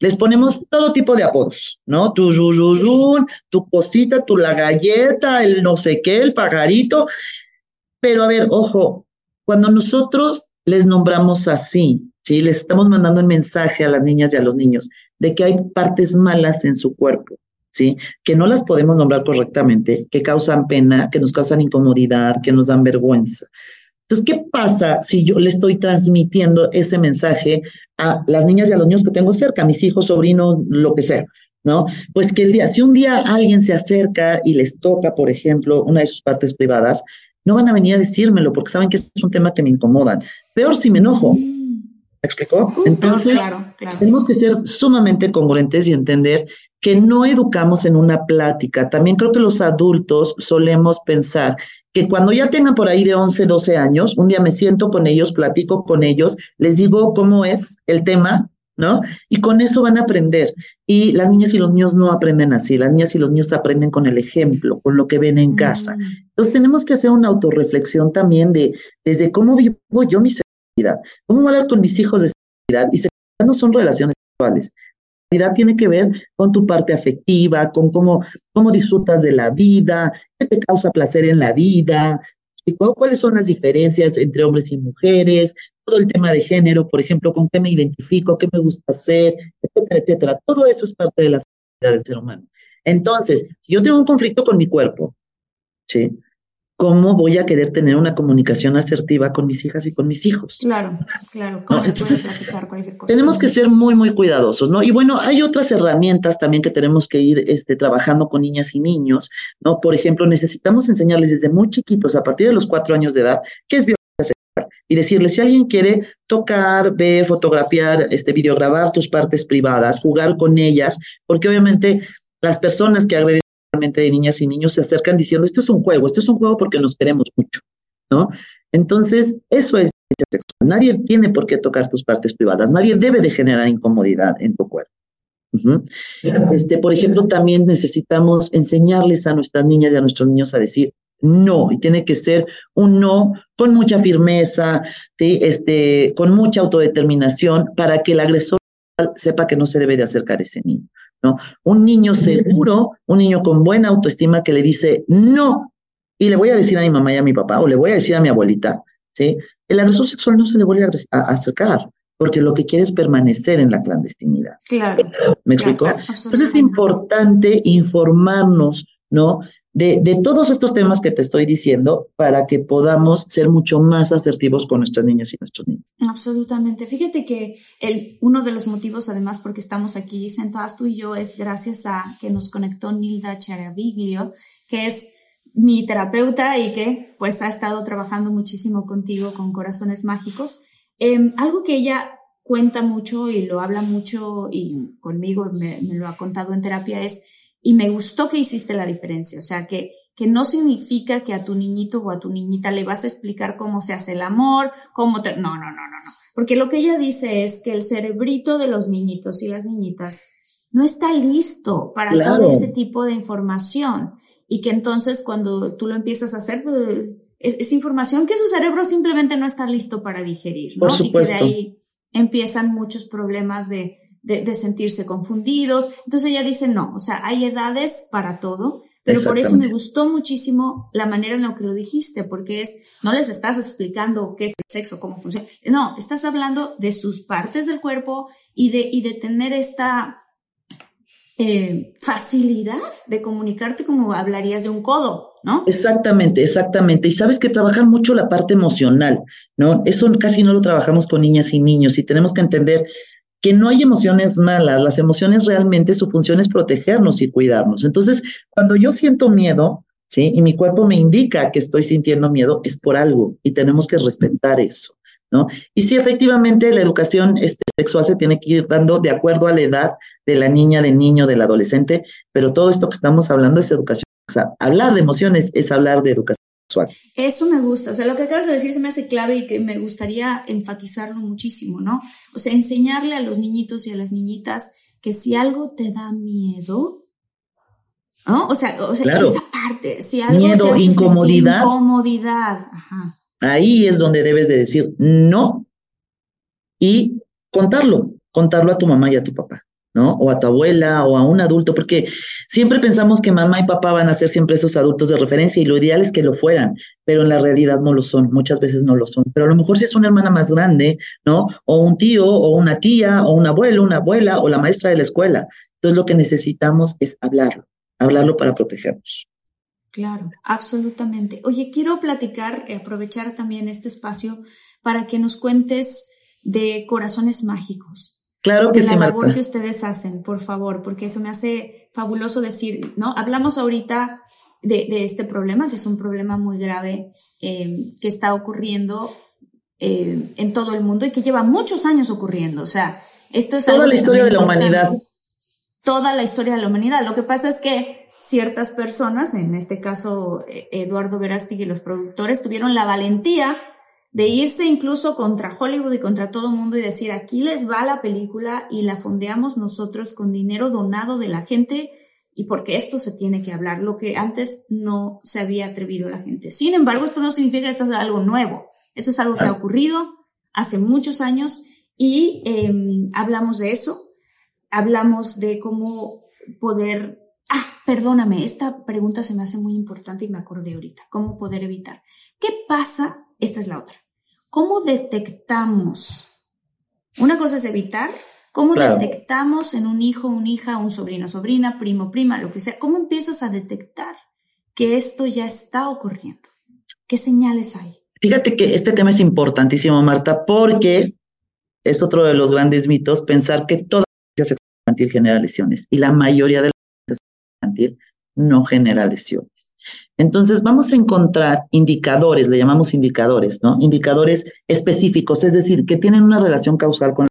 Les ponemos todo tipo de apodos, ¿no? Tu yuyuyun, tu cosita, tu la galleta, el no sé qué, el pajarito. Pero a ver, ojo, cuando nosotros les nombramos así, ¿sí? Les estamos mandando un mensaje a las niñas y a los niños de que hay partes malas en su cuerpo ¿sí? Que no las podemos nombrar correctamente, que causan pena, que nos causan incomodidad, que nos dan vergüenza. Entonces, ¿qué pasa si yo le estoy transmitiendo ese mensaje a las niñas y a los niños que tengo cerca, a mis hijos, sobrinos, lo que sea? ¿No? Pues que el día, si un día alguien se acerca y les toca, por ejemplo, una de sus partes privadas, no van a venir a decírmelo porque saben que es un tema que me incomodan. Peor si me enojo. ¿Me explicó? Entonces, tenemos que ser sumamente congruentes y entender que no educamos en una plática. También creo que los adultos solemos pensar que cuando ya tengan por ahí de 11, 12 años, un día me siento con ellos, platico con ellos, les digo cómo es el tema, ¿no? Y con eso van a aprender. Y las niñas y los niños no aprenden así, las niñas y los niños aprenden con el ejemplo, con lo que ven en casa. Mm. Entonces tenemos que hacer una autorreflexión también de desde cómo vivo yo mi sexualidad, cómo hablar con mis hijos de sexualidad. Y sexualidad no son relaciones sexuales, tiene que ver con tu parte afectiva, con cómo, cómo disfrutas de la vida, qué te causa placer en la vida, cuáles son las diferencias entre hombres y mujeres, todo el tema de género, por ejemplo, con qué me identifico, qué me gusta hacer, etcétera, etcétera. Todo eso es parte de la del ser humano. Entonces, si yo tengo un conflicto con mi cuerpo, ¿sí? ¿Cómo voy a querer tener una comunicación asertiva con mis hijas y con mis hijos? Claro, claro. Entonces, tenemos que ser muy, muy cuidadosos, ¿no? Y bueno, hay otras herramientas también que tenemos que ir este, trabajando con niñas y niños, ¿no? Por ejemplo, necesitamos enseñarles desde muy chiquitos, a partir de los cuatro años de edad, qué es violencia sexual y decirles si alguien quiere tocar, ver, fotografiar, este, videograbar tus partes privadas, jugar con ellas, porque obviamente las personas que agreden de niñas y niños se acercan diciendo, esto es un juego, esto es un juego porque nos queremos mucho, ¿no? Entonces, eso es sexual. Nadie tiene por qué tocar tus partes privadas, nadie debe de generar incomodidad en tu cuerpo. Este, por ejemplo, también necesitamos enseñarles a nuestras niñas y a nuestros niños a decir no, y tiene que ser un no con mucha firmeza, ¿sí? este, con mucha autodeterminación para que el agresor sepa que no se debe de acercar a ese niño. ¿No? Un niño seguro, un niño con buena autoestima que le dice no, y le voy a decir a mi mamá y a mi papá, o le voy a decir a mi abuelita, ¿sí? El agresor sexual no se le vuelve a, acercar, porque lo que quiere es permanecer en la clandestinidad. Claro. ¿Me explico? Entonces es importante informarnos, ¿no? De, de, todos estos temas que te estoy diciendo para que podamos ser mucho más asertivos con nuestras niñas y nuestros niños. Absolutamente. Fíjate que el, uno de los motivos, además, porque estamos aquí sentadas tú y yo, es gracias a que nos conectó Nilda Charaviglio, que es mi terapeuta y que pues ha estado trabajando muchísimo contigo con Corazones Mágicos. Em, algo que ella cuenta mucho y lo habla mucho y conmigo me, lo ha contado en terapia es, y me gustó que hiciste la diferencia, o sea, que, que no significa que a tu niñito o a tu niñita le vas a explicar cómo se hace el amor, cómo te... No, no, no, no, no. Porque lo que ella dice es que el cerebrito de los niñitos y las niñitas no está listo para todo ese tipo de información y que entonces cuando tú lo empiezas a hacer, pues, es, información que su cerebro simplemente no está listo para digerir, ¿no? Y que de ahí empiezan muchos problemas de, de, sentirse confundidos. Entonces ella dice, no, o sea, hay edades para todo, pero por eso me gustó muchísimo la manera en la que lo dijiste, porque es, no les estás explicando qué es el sexo, cómo funciona, no, estás hablando de sus partes del cuerpo y de, y de tener esta eh, facilidad de comunicarte como hablarías de un codo, ¿no? Exactamente, exactamente. Y sabes que trabajar mucho la parte emocional, ¿no? Eso casi no lo trabajamos con niñas y niños y tenemos que entender que no hay emociones malas, las emociones realmente su función es protegernos y cuidarnos. Entonces, cuando yo siento miedo, ¿sí? Y mi cuerpo me indica que estoy sintiendo miedo, es por algo y tenemos que respetar eso. ¿no? Y sí, efectivamente, la educación este, sexual se tiene que ir dando de acuerdo a la edad de la niña, del niño, del adolescente, pero todo esto que estamos hablando es educación. O sea, hablar de emociones es hablar de educación Eso me gusta, o sea, lo que acabas de decir se me hace clave y que me gustaría enfatizarlo muchísimo, ¿no? O sea, enseñarle a los niñitos y a las niñitas que si algo te da miedo, ¿no? O sea, o sea esa parte, si algo miedo, te hace incomodidad. incomodidad, ajá Ahí es donde debes de decir no y contarlo, contarlo a tu mamá y a tu papá, ¿no? O a tu abuela o a un adulto, porque siempre pensamos que mamá y papá van a ser siempre esos adultos de referencia y lo ideal es que lo fueran, pero en la realidad no lo son, muchas veces no lo son. Pero a lo mejor si es una hermana más grande, ¿no? O un tío, o una tía, o un abuelo, una abuela, o la maestra de la escuela. Entonces lo que necesitamos es hablarlo, hablarlo para protegernos. Claro, absolutamente. Oye, quiero platicar, eh, aprovechar también este espacio para que nos cuentes de corazones mágicos. Claro que de sí, la labor que ustedes hacen, por favor, porque eso me hace fabuloso decir, ¿no? Hablamos ahorita de, este problema, que es un problema muy grave em, que está ocurriendo em, en todo el mundo y que lleva muchos años ocurriendo. O sea, esto es toda la historia de la humanidad. Toda la historia de la humanidad. Lo que pasa es que ciertas personas, en este caso eh, Eduardo Verástig y los productores, tuvieron la valentía de irse incluso contra Hollywood y contra todo el mundo y decir, aquí les va la película y la fondeamos nosotros con dinero donado de la gente y porque esto se tiene que hablar, lo que antes no se había atrevido la gente. Sin embargo, esto no significa que esto es algo nuevo, esto es algo que ha ocurrido hace muchos años y em, hablamos de eso, hablamos de cómo poder Ah, perdóname, esta pregunta se me hace muy importante y me acordé ahorita. ¿Cómo poder evitar? ¿Qué pasa? Esta es la otra. ¿Cómo detectamos? Una cosa es evitar. ¿Cómo detectamos en un hijo, una hija, un sobrino, sobrina, primo, prima, lo que sea? ¿Cómo empiezas a detectar que esto ya está ocurriendo? ¿Qué señales hay? Fíjate que este tema es importantísimo, Marta, porque es otro de los grandes mitos pensar que toda la sexual infantil genera lesiones y la mayoría de no genera lesiones. Entonces vamos a encontrar indicadores, le llamamos indicadores, ¿no? Indicadores específicos, es decir, que tienen una relación causal con la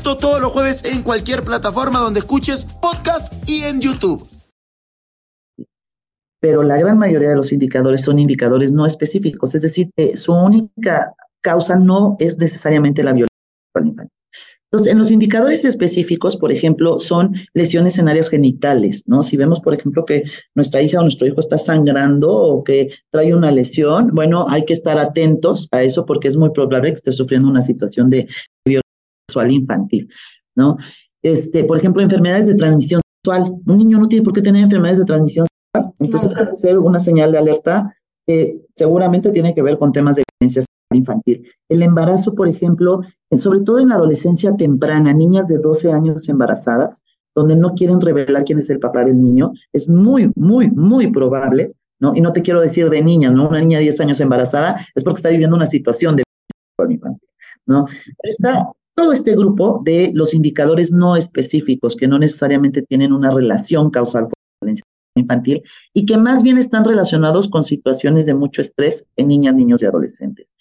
Esto todos los jueves en cualquier plataforma donde escuches podcast y en YouTube. Pero la gran mayoría de los indicadores son indicadores no específicos, es decir, su única causa no es necesariamente la violencia. Entonces, en los indicadores específicos, por ejemplo, son lesiones en áreas genitales, ¿no? Si vemos, por ejemplo, que nuestra hija o nuestro hijo está sangrando o que trae una lesión, bueno, hay que estar atentos a eso porque es muy probable que esté sufriendo una situación de violencia sexual infantil, ¿no? Este, por ejemplo, enfermedades de transmisión sexual. Un niño no tiene por qué tener enfermedades de transmisión sexual, entonces que ser una señal de alerta que seguramente tiene que ver con temas de violencia infantil. El embarazo, por ejemplo, sobre todo en la adolescencia temprana, niñas de 12 años embarazadas, donde no quieren revelar quién es el papá del niño, es muy, muy, muy probable, ¿no? Y no te quiero decir de niñas, ¿no? Una niña de 10 años embarazada es porque está viviendo una situación de infantil, ¿no? está todo este grupo de los indicadores no específicos que no necesariamente tienen una relación causal con la violencia infantil y que más bien están relacionados con situaciones de mucho estrés en niñas, niños y adolescentes.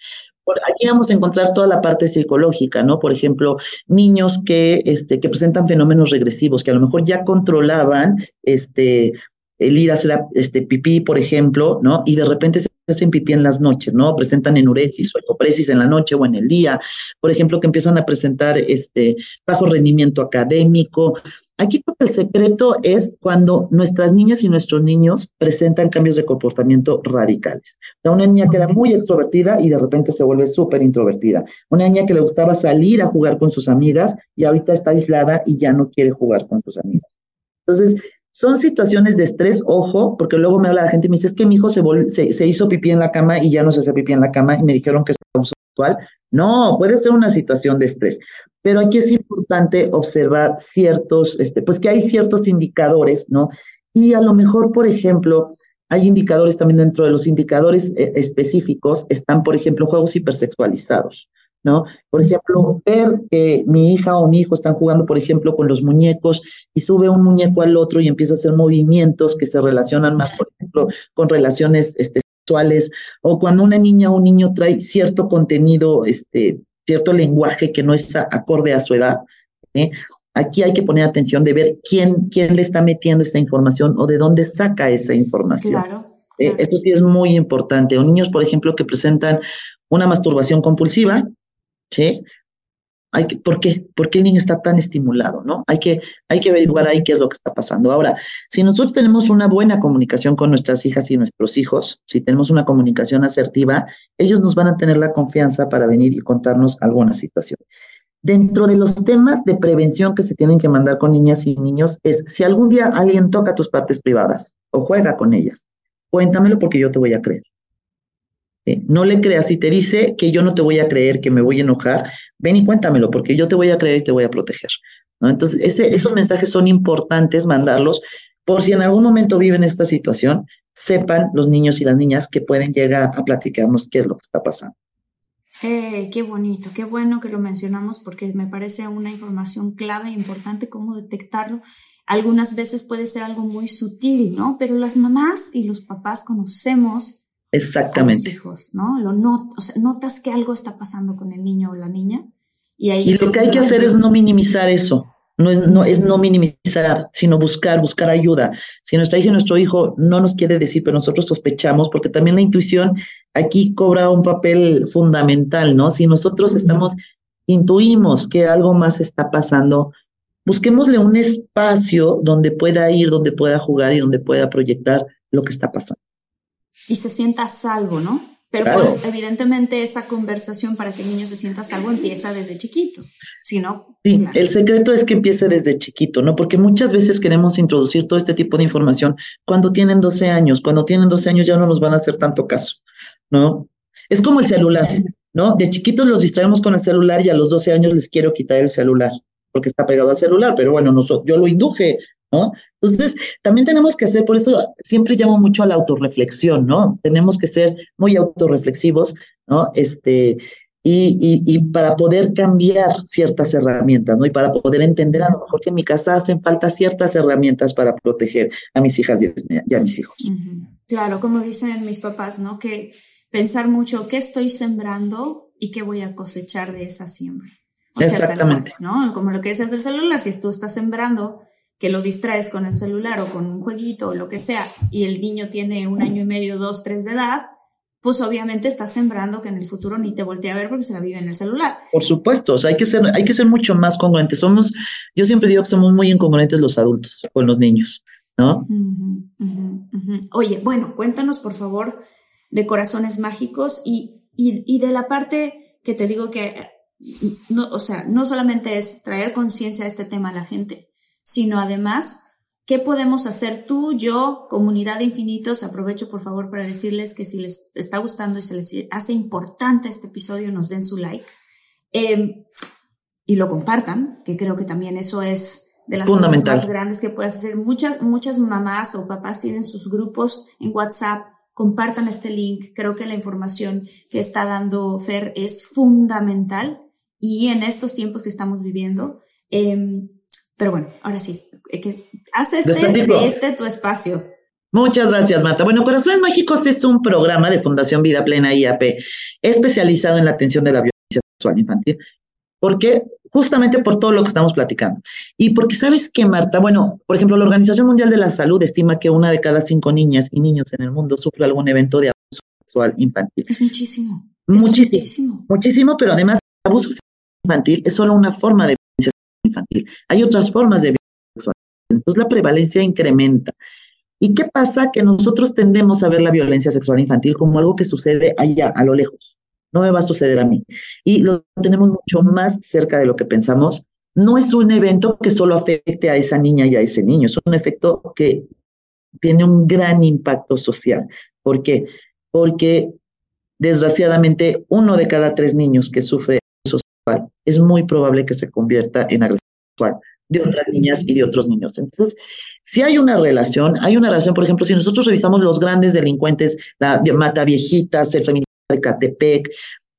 Por aquí vamos a encontrar toda la parte psicológica, ¿no? Por ejemplo, niños que, este, que presentan fenómenos regresivos, que a lo mejor ya controlaban este, el ir a hacer este, pipí, por ejemplo, ¿no? Y de repente se hacen pipí en las noches, ¿no? Presentan enuresis o ecopresis en la noche o en el día, por ejemplo, que empiezan a presentar este bajo rendimiento académico. Aquí el secreto es cuando nuestras niñas y nuestros niños presentan cambios de comportamiento radicales. una niña que era muy extrovertida y de repente se vuelve súper introvertida. Una niña que le gustaba salir a jugar con sus amigas y ahorita está aislada y ya no quiere jugar con sus amigas. Entonces, son situaciones de estrés, ojo, porque luego me habla la gente y me dice, es que mi hijo se, se, hizo pipí en la cama y ya no se hace pipí en la cama y me dijeron que es abuso sexual. No, puede ser una situación de estrés. Pero aquí es importante observar ciertos, este, pues que hay ciertos indicadores, ¿no? Y a lo mejor, por ejemplo, hay indicadores también dentro de los indicadores eh, específicos, están, por ejemplo, juegos hipersexualizados. ¿No? Por ejemplo, ver que mi hija o mi hijo están jugando, por ejemplo, con los muñecos y sube un muñeco al otro y empieza a hacer movimientos que se relacionan más, por ejemplo, con relaciones este, sexuales, o cuando una niña o un niño trae cierto contenido, este, cierto lenguaje que no es acorde a su edad. ¿eh? Aquí hay que poner atención de ver quién, quién le está metiendo esta información o de dónde saca esa información. Claro. Eh, eso sí es muy importante. O niños, por ejemplo, que presentan una masturbación compulsiva, ¿sí? Hay que, ¿Por qué? ¿Por qué el niño está tan estimulado? ¿no? Hay que, hay que averiguar ahí qué es lo que está pasando. Ahora, si nosotros tenemos una buena comunicación con nuestras hijas y nuestros hijos, si tenemos una comunicación asertiva, ellos nos van a tener la confianza para venir y contarnos alguna situación. Dentro de los temas de prevención que se tienen que mandar con niñas y niños es si algún día alguien toca tus partes privadas o juega con ellas, cuéntamelo porque yo te voy a creer. No le creas, si te dice que yo no te voy a creer, que me voy a enojar, ven y cuéntamelo, porque yo te voy a creer y te voy a proteger. Entonces, esos mensajes son importantes mandarlos por si en algún momento viven esta situación, sepan los niños y las niñas que pueden llegar a platicarnos qué es lo que está pasando. Eh, qué bonito, qué bueno que lo mencionamos porque me parece una información clave e importante cómo detectarlo. Algunas veces puede ser algo muy sutil, ¿no? Pero las mamás y los papás conocemos Exactamente. hijos, ¿no? Lo notas que algo está pasando con el niño o la niña. Y, ahí y lo que hay que hacer es no minimizar eso. No es, no es no minimizar, sino buscar, buscar ayuda. Si nuestra hija y nuestro hijo no nos quiere decir, pero nosotros sospechamos, porque también la intuición aquí cobra un papel fundamental, ¿no? Si nosotros estamos, intuimos que algo más está pasando, busquémosle un espacio donde pueda ir, donde pueda jugar y donde pueda proyectar lo que está pasando y se sienta salvo, ¿no? Pero pues evidentemente esa conversación para que el niño se sienta salvo empieza desde chiquito, si no... Sí, el secreto es que empiece desde chiquito, ¿no? Porque muchas veces queremos introducir todo este tipo de información cuando tienen 12 años, cuando tienen 12 años ya no nos van a hacer tanto caso, ¿no? Es como el celular, ¿no? De chiquitos los distraemos con el celular y a los 12 años les quiero quitar el celular. porque está pegado al celular, pero bueno, yo lo induje, ¿no? Entonces, también tenemos que hacer, por eso siempre llamo mucho a la autorreflexión, ¿no? Tenemos que ser muy autorreflexivos, ¿no? Este, y, y, para poder cambiar ciertas herramientas, ¿no? Y para poder entender a lo mejor que en mi casa hacen falta ciertas herramientas para proteger a mis hijas y a, mis hijos. Claro, como dicen mis papás, ¿no? Que pensar mucho qué estoy sembrando y qué voy a cosechar de esa siembra. Exactamente. ¿no? Como lo que decías del celular, si tú estás sembrando que lo distraes con el celular o con un jueguito o lo que sea, y el niño tiene un año y medio, dos, tres de edad, pues obviamente estás sembrando que en el futuro ni te voltee a ver porque se la vive en el celular. Por supuesto, o sea, hay que ser, hay que ser mucho más congruentes. Somos, yo siempre digo que somos muy incongruentes los adultos con los niños, ¿no? Oye, bueno, cuéntanos por favor de Corazones Mágicos y, y, y, de la parte que te digo que, no, o sea, no solamente es traer conciencia a este tema a la gente, sino además ¿Qué podemos hacer tú, yo, comunidad de infinitos? Aprovecho por favor para decirles que si les está gustando y se les hace importante este episodio, nos den su like em, y lo compartan, que creo que también eso es de las cosas más grandes que puedes hacer. Muchas, muchas mamás o papás tienen sus grupos en WhatsApp. Compartan este link. Creo que la información que está dando Fer es fundamental y en estos tiempos que estamos viviendo. Em, pero bueno, ahora sí, que haz este, de este tu espacio. Muchas gracias, Marta. Bueno, Corazones Mágicos es un programa de Fundación Vida Plena IAP especializado en la atención de la violencia sexual infantil. porque Justamente por todo lo que estamos platicando. Y porque sabes que, Marta, bueno, por ejemplo, la Organización Mundial de la Salud estima que una de cada cinco niñas y niños en el mundo sufre algún evento de abuso sexual infantil. Es muchísimo. muchísimo. Muchísimo, pero además, el abuso sexual infantil es solo una forma de infantil. Hay otras formas de violencia entonces la prevalencia incrementa. ¿Y qué pasa? Que nosotros tendemos a ver la violencia sexual infantil como algo que sucede allá, a lo lejos. No me va a suceder a mí. Y lo tenemos mucho más cerca de lo que pensamos. No es un evento que solo afecte a esa niña y a ese niño, es un efecto que tiene un gran impacto social. ¿Por qué? Porque desgraciadamente uno de cada tres niños que sufre sexual es muy probable que se convierta en agresión sexual de otras niñas y de otros niños. Entonces, si hay una relación, hay una relación, por ejemplo, si nosotros revisamos los grandes delincuentes, la Mata Viejitas, el feminista de Catepec,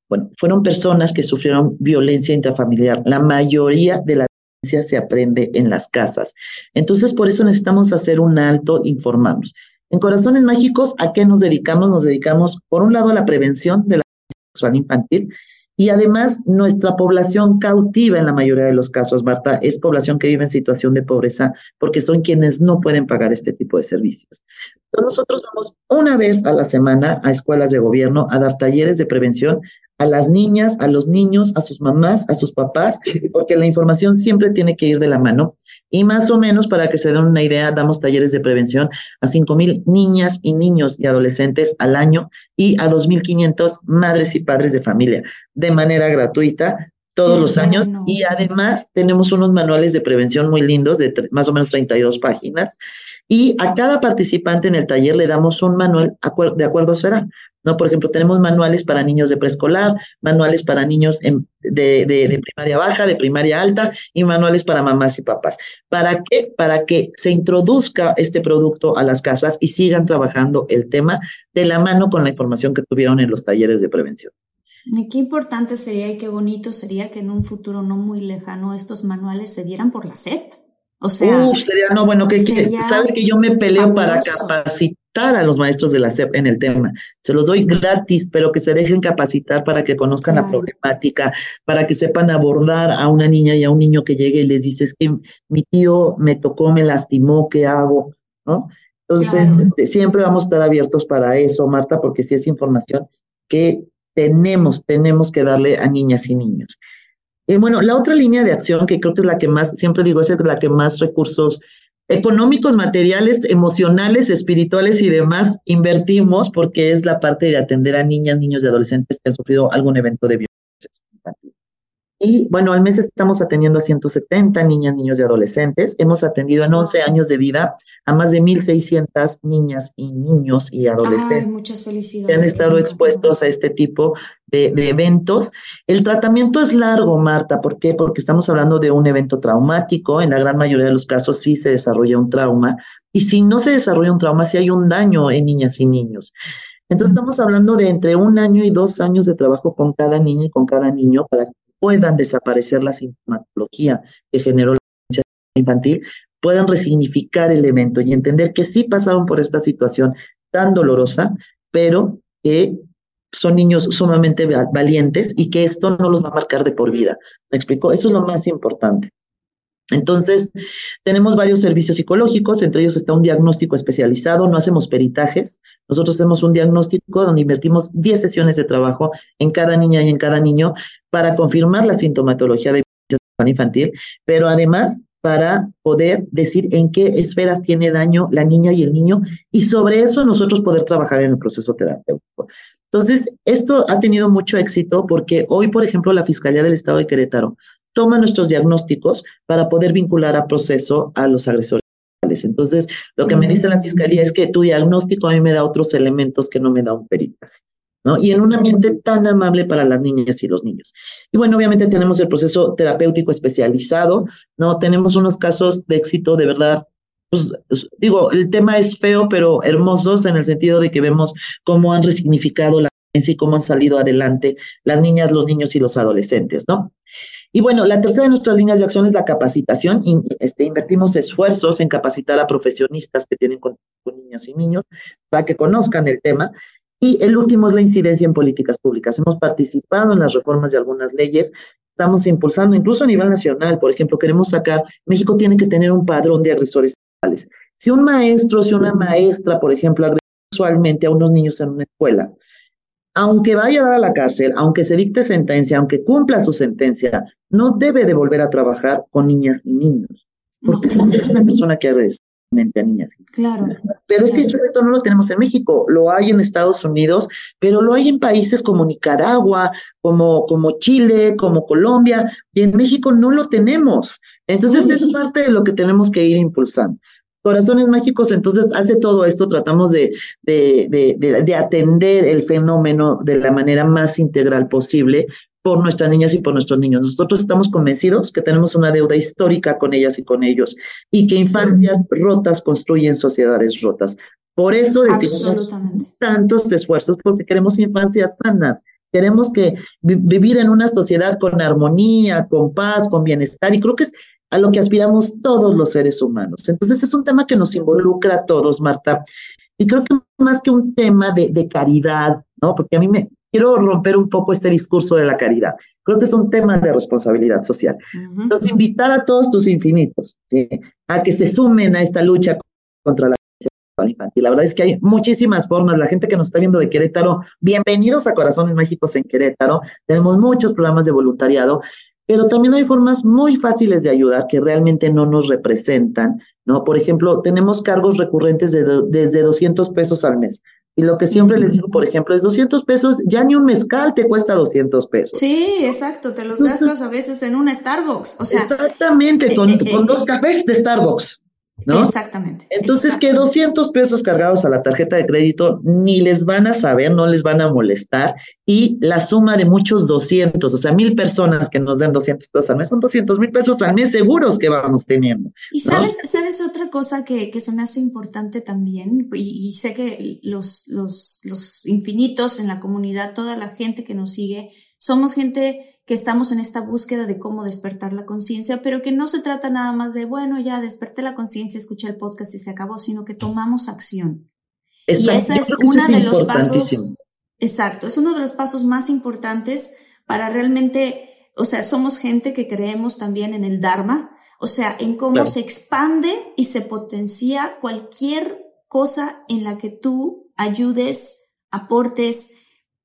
bueno, fueron personas que sufrieron violencia intrafamiliar. La mayoría de la violencia se aprende en las casas. Entonces, por eso necesitamos hacer un alto, informarnos. En Corazones Mágicos, ¿a qué nos dedicamos? Nos dedicamos, por un lado, a la prevención de la violencia sexual infantil y además, nuestra población cautiva en la mayoría de los casos, Marta, es población que vive en situación de pobreza porque son quienes no pueden pagar este tipo de servicios. Entonces, nosotros vamos una vez a la semana a escuelas de gobierno a dar talleres de prevención a las niñas, a los niños, a sus mamás, a sus papás, porque la información siempre tiene que ir de la mano. Y más o menos, para que se den una idea, damos talleres de prevención a 5.000 niñas y niños y adolescentes al año y a 2.500 madres y padres de familia de manera gratuita todos los años. y además tenemos unos manuales de prevención muy lindos de más o menos 32 páginas y a cada participante en el taller le damos un manual de acuerdo a su edad. ¿no? Por ejemplo, tenemos manuales para niños de preescolar, manuales para niños de, primaria baja, de primaria alta y manuales para mamás y papás. ¿Para qué? Para que se introduzca este producto a las casas y sigan trabajando el tema de la mano con la información que tuvieron en los talleres de prevención. qué importante sería y qué bonito sería que en un futuro no muy lejano estos manuales se dieran por la SEP. O sea, Uf, sería, no, bueno, que, sabes que yo me peleo para capacitar a los maestros de la SEP en el tema. Se los doy gratis, pero que se dejen capacitar para que conozcan la problemática, para que sepan abordar a una niña y a un niño que llegue y les dice, es que mi tío me tocó, me lastimó, ¿qué hago? ¿No? Entonces, este, siempre vamos a estar abiertos para eso, Marta, porque si es información que tenemos, tenemos que darle a niñas y niños. Y bueno, la otra línea de acción que creo que es la que más, siempre digo, es la que más recursos económicos, materiales, emocionales, espirituales y demás invertimos porque es la parte de atender a niñas, niños y adolescentes que han sufrido algún evento de violencia infantil. Y bueno, al mes estamos atendiendo a 170 niñas, niños y adolescentes. Hemos atendido en 11 años de vida a más de 1.600 niñas y niños y adolescentes. Ay, muchas felicidades. Que han estado expuestos a este tipo de, de, eventos. El tratamiento es largo, Marta. ¿Por qué? Porque estamos hablando de un evento traumático. En la gran mayoría de los casos sí se desarrolla un trauma. Y si no se desarrolla un trauma, sí hay un daño en niñas y niños. Entonces estamos hablando de entre un año y dos años de trabajo con cada niña y con cada niño para puedan desaparecer la sintomatología que generó la violencia infantil, puedan resignificar el evento y entender que sí pasaron por esta situación tan dolorosa, pero que son niños sumamente valientes y que esto no los va a marcar de por vida. ¿Me explico? Eso es lo más importante. Entonces, tenemos varios servicios psicológicos, entre ellos está un diagnóstico especializado, no hacemos peritajes, nosotros hacemos un diagnóstico donde invertimos 10 sesiones de trabajo en cada niña y en cada niño para confirmar la sintomatología de violencia infantil, pero además para poder decir en qué esferas tiene daño la niña y el niño y sobre eso nosotros poder trabajar en el proceso terapéutico. Entonces, esto ha tenido mucho éxito porque hoy, por ejemplo, la Fiscalía del Estado de Querétaro toma nuestros diagnósticos para poder vincular a proceso a los agresores. Entonces, lo que me dice la fiscalía es que tu diagnóstico a mí me da otros elementos que no me da un peritaje. ¿no? Y en un ambiente tan amable para las niñas y los niños. Y bueno, obviamente tenemos el proceso terapéutico especializado, ¿no? Tenemos unos casos de éxito de verdad pues, digo, el tema es feo, pero hermosos en el sentido de que vemos cómo han resignificado la y cómo han salido adelante las niñas, los niños y los adolescentes, ¿no? Y bueno, la tercera de nuestras líneas de acción es la capacitación. Este, invertimos esfuerzos en capacitar a profesionistas que tienen con, niños y niños para que conozcan el tema. Y el último es la incidencia en políticas públicas. Hemos participado en las reformas de algunas leyes, estamos impulsando, incluso a nivel nacional, por ejemplo, queremos sacar, México tiene que tener un padrón de agresores sexuales. Si un maestro, si una maestra, por ejemplo, agrede sexualmente a unos niños en una escuela, aunque vaya a dar a la cárcel, aunque se dicte sentencia, aunque cumpla su sentencia, no debe de volver a trabajar con niñas y niños, porque es una persona que agrede a niñas. Claro. Pero este reto no lo tenemos en México, lo hay en Estados Unidos, pero lo hay en países como Nicaragua, como, como Chile, como Colombia, y en México no lo tenemos. Entonces es parte de lo que tenemos que ir impulsando. Corazones Mágicos entonces hace todo esto, tratamos de, de, de, de, atender el fenómeno de la manera más integral posible por nuestras niñas y por nuestros niños. Nosotros estamos convencidos que tenemos una deuda histórica con ellas y con ellos y que infancias rotas construyen sociedades rotas. Por eso decimos tantos esfuerzos porque queremos infancias sanas, queremos que vivir en una sociedad con armonía, con paz, con bienestar y creo que es a lo que aspiramos todos los seres humanos. Entonces es un tema que nos involucra a todos, Marta. Y creo que más que un tema de, de caridad, ¿no? Porque a mí me quiero romper un poco este discurso de la caridad. Creo que es un tema de responsabilidad social. Entonces, invitar a todos tus infinitos ¿sí? a que se sumen a esta lucha contra la infantil. La verdad es que hay muchísimas formas. La gente que nos está viendo de Querétaro, bienvenidos a Corazones Mágicos en Querétaro. Tenemos muchos programas de voluntariado pero también hay formas muy fáciles de ayudar que realmente no nos representan, ¿no? Por ejemplo, tenemos cargos recurrentes de desde 200 pesos al mes. Y lo que siempre les digo, por ejemplo, es 200 pesos, ya ni un mezcal te cuesta 200 pesos. Sí, exacto, te los gastas a veces en un Starbucks. O sea, exactamente, con, eh, eh, con dos cafés de Starbucks. ¿No? Exactamente. Entonces, que 200 pesos cargados a la tarjeta de crédito ni les van a saber, no les van a molestar. Y la suma de muchos 200, o sea, mil personas que nos den 200 pesos al mes, son 200 mil pesos al mes seguros que vamos teniendo. Y sabes, sabes otra cosa que, que se me hace importante también, y, y sé que los, los, los infinitos en la comunidad, toda la gente que nos sigue, somos gente que estamos en esta búsqueda de cómo despertar la conciencia, pero que no se trata nada más de, bueno, ya desperté la conciencia, escuché el podcast y se acabó, sino que tomamos acción. Exacto. Y esa es uno de los pasos. Exacto, es uno de los pasos más importantes para realmente, o sea, somos gente que creemos también en el Dharma, o sea, en cómo se expande y se potencia cualquier cosa en la que tú ayudes, aportes,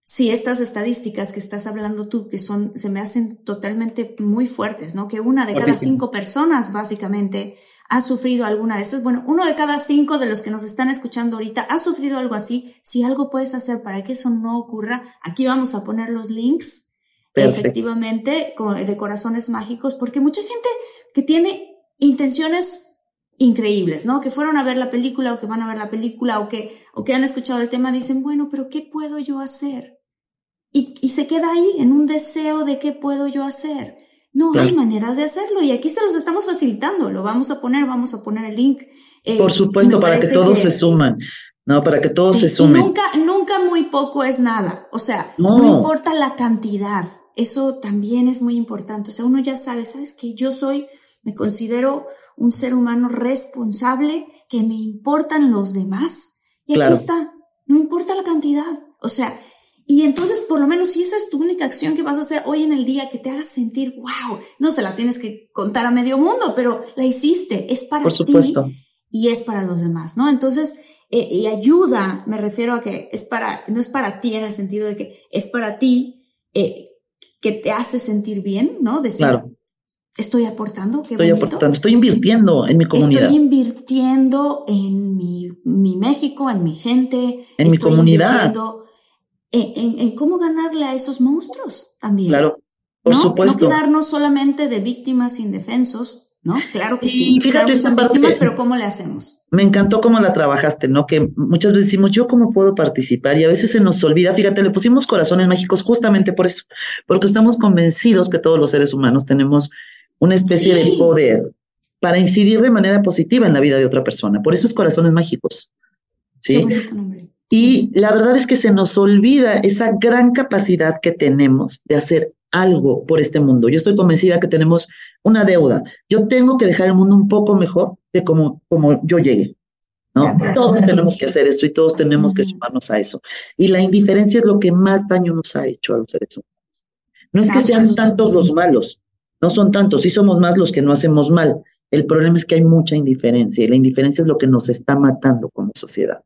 si estas estadísticas que estás hablando tú, que son, se me hacen totalmente muy fuertes, ¿no? Que una de cada cinco personas básicamente ha sufrido alguna de esas. Bueno, uno de cada cinco de los que nos están escuchando ahorita ha sufrido algo así. Si algo puedes hacer para que eso no ocurra, aquí vamos a poner los links efectivamente de corazones mágicos, porque mucha gente que tiene intenciones increíbles, ¿no? Que fueron a ver la película o que van a ver la película o que, o que han escuchado el tema, dicen, bueno, pero ¿qué puedo yo hacer? Y, y se queda ahí en un deseo de qué puedo yo hacer. No, hay maneras de hacerlo y aquí se los estamos facilitando. Lo vamos a poner, vamos a poner el link. Eh, Por supuesto, para que todos se suman. No, para que todos se sumen. Nunca, nunca muy poco es nada. O sea, no. importa la cantidad. Eso también es muy importante. O sea, uno ya sabe, sabes que yo soy, me considero un ser humano responsable, que me importan los demás. Y aquí está. No importa la cantidad. O sea, y entonces, por lo menos, si esa es tu única acción que vas a hacer hoy en el día que te haga sentir, wow, no se la tienes que contar a medio mundo, pero la hiciste, es para por supuesto. ti y es para los demás, ¿no? Entonces, eh, y ayuda, me refiero a que es para, no es para ti en el sentido de que es para ti eh, que te hace sentir bien, ¿no? Decir, claro. estoy aportando, qué Estoy aportando, estoy invirtiendo en mi comunidad. Estoy invirtiendo en mi, mi México, en mi gente. En mi comunidad. En, en, cómo ganarle a esos monstruos también. Claro, por supuesto. No quedarnos solamente de víctimas indefensos, ¿no? Claro que sí. Y fíjate esta parte, pero ¿cómo le hacemos? Me encantó cómo la trabajaste, ¿no? Que muchas veces decimos, ¿yo cómo puedo participar? Y a veces se nos olvida, fíjate, le pusimos corazones mágicos justamente por eso, porque estamos convencidos que todos los seres humanos tenemos una especie de poder para incidir de manera positiva en la vida de otra persona. Por eso es corazones mágicos. ¿Sí? Y la verdad es que se nos olvida esa gran capacidad que tenemos de hacer algo por este mundo. Yo estoy convencida que tenemos una deuda. Yo tengo que dejar el mundo un poco mejor de como, como yo llegué. ¿no? Todos tenemos que hacer eso y todos tenemos que sumarnos a eso. Y la indiferencia es lo que más daño nos ha hecho a los seres humanos. No es que sean tantos los malos, no son tantos, sí somos más los que no hacemos mal. El problema es que hay mucha indiferencia y la indiferencia es lo que nos está matando como sociedad.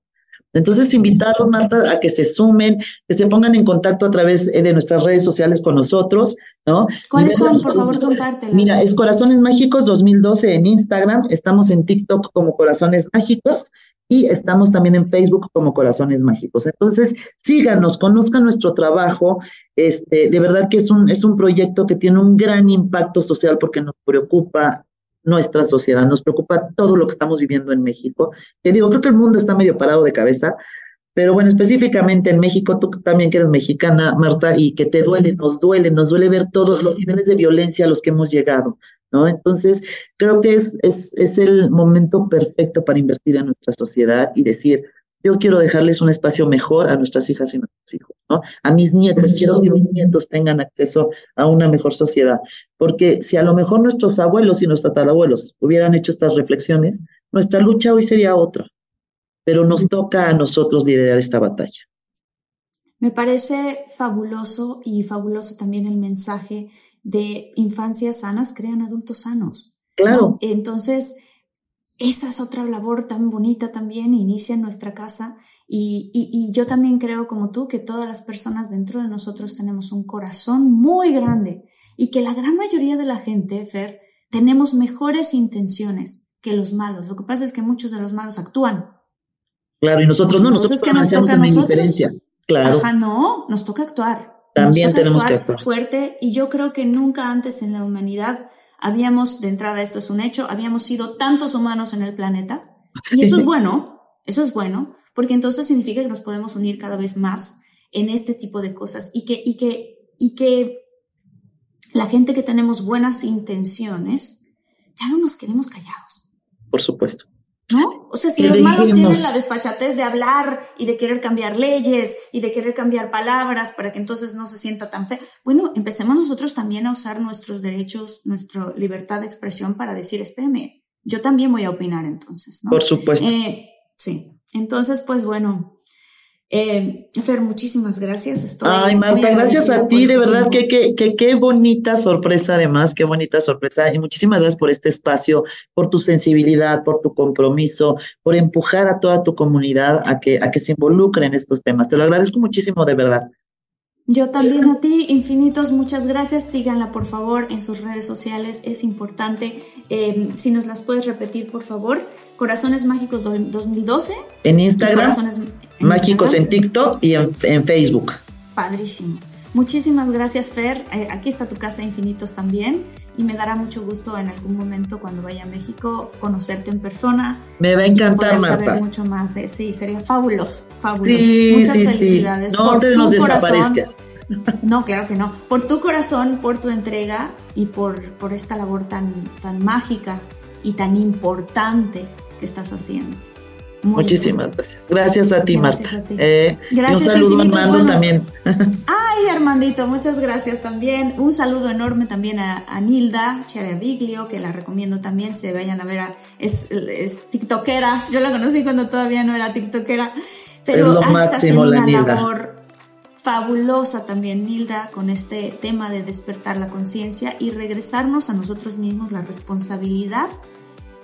Entonces, invitarlos, Marta, a que se sumen, que se pongan en contacto a través eh, de nuestras redes sociales con nosotros, ¿no? ¿Cuáles son? Por favor, compártelas. Mira, es Corazones Mágicos 2012 en Instagram, estamos en TikTok como Corazones Mágicos y estamos también en Facebook como Corazones Mágicos. Entonces, síganos, conozcan nuestro trabajo. Este, de verdad que es un, es un proyecto que tiene un gran impacto social porque nos preocupa nuestra sociedad, nos preocupa todo lo que estamos viviendo en México. Te digo, creo que el mundo está medio parado de cabeza, pero bueno, específicamente en México, tú también que eres mexicana, Marta, y que te duele, nos duele, nos duele ver todos los niveles de violencia a los que hemos llegado, ¿no? Entonces, creo que es, es, es el momento perfecto para invertir en nuestra sociedad y decir, yo quiero dejarles un espacio mejor a nuestras hijas y nuestros hijos, ¿no? A mis nietos, quiero que mis nietos tengan acceso a una mejor sociedad, porque si a lo mejor nuestros abuelos y nuestros tatarabuelos hubieran hecho estas reflexiones, nuestra lucha hoy sería otra, pero nos toca a nosotros liderar esta batalla. Me parece fabuloso y fabuloso también el mensaje de infancias sanas crean adultos sanos. Claro. Entonces, esa es otra labor tan bonita también, inicia en nuestra casa y, y, yo también creo como tú que todas las personas dentro de nosotros tenemos un corazón muy grande y que la gran mayoría de la gente, Fer, tenemos mejores intenciones que los malos. Lo que pasa es que muchos de los malos actúan. Claro, y nosotros no, nosotros permanecemos en la indiferencia. Claro. Ajá, no, nos toca actuar. También tenemos que actuar fuerte y yo creo que nunca antes en la humanidad habíamos, de entrada esto es un hecho, habíamos sido tantos humanos en el planeta. Y eso es bueno, eso es bueno, porque entonces significa que nos podemos unir cada vez más en este tipo de cosas y que, y que, y que la gente que tenemos buenas intenciones, ya no nos quedemos callados. Por supuesto. ¿No? O sea, si los malos tienen la desfachatez de hablar y de querer cambiar leyes y de querer cambiar palabras para que entonces no se sienta tan feo, bueno, empecemos nosotros también a usar nuestros derechos, nuestra libertad de expresión para decir, espérame, yo también voy a opinar entonces, ¿no? Por supuesto. Eh, sí. Entonces, pues bueno, eh, Fer, muchísimas gracias. Ay, Marta, gracias a ti, de verdad, que qué bonita sorpresa, además, qué bonita sorpresa. Y muchísimas gracias por este espacio, por tu sensibilidad, por tu compromiso, por empujar a toda tu comunidad a que, a que se involucre en estos temas. Te lo agradezco muchísimo, de verdad. Yo también a ti, infinitos, muchas gracias. Síganla, por favor, en sus redes sociales, es importante. Eh, si nos las puedes repetir, por favor. Corazones Mágicos 2012. En Instagram. Mágicos en TikTok y en, Facebook. Padrísimo. Muchísimas gracias, Fer. Eh, aquí está tu casa Infinitos también. Y me dará mucho gusto en algún momento cuando vaya a México conocerte en persona. Me va a encantar, Marta. saber mucho más de sí, sería fabuloso, fabuloso. Sí, Muchas sí, felicidades. Sí. No te nos desaparezcas. No, claro que no. Por tu corazón, por tu entrega y por, por esta labor tan, tan mágica y tan importante que estás haciendo. Muchísimas gracias. Gracias a ti, Marta. Eh, un saludo a Armando también. Ay, Armandito, muchas gracias también. Un saludo enorme también a, Nilda Chereviglio, que la recomiendo también. Se vayan a ver, a, es, tiktokera. Yo la conocí cuando todavía no era tiktokera. Pero es lo máximo, la una labor fabulosa también, Nilda, con este tema de despertar la conciencia y regresarnos a nosotros mismos la responsabilidad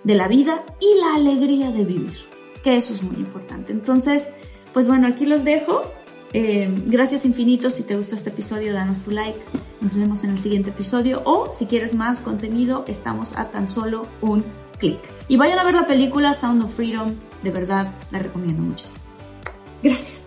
de la vida y la alegría de vivir que eso es muy importante. Entonces, pues bueno, aquí los dejo. Eh, gracias infinitos. Si te gusta este episodio, danos tu like. Nos vemos en el siguiente episodio. O si quieres más contenido, estamos a tan solo un clic. Y vayan a ver la película Sound of Freedom. De verdad, la recomiendo muchísimo. Gracias.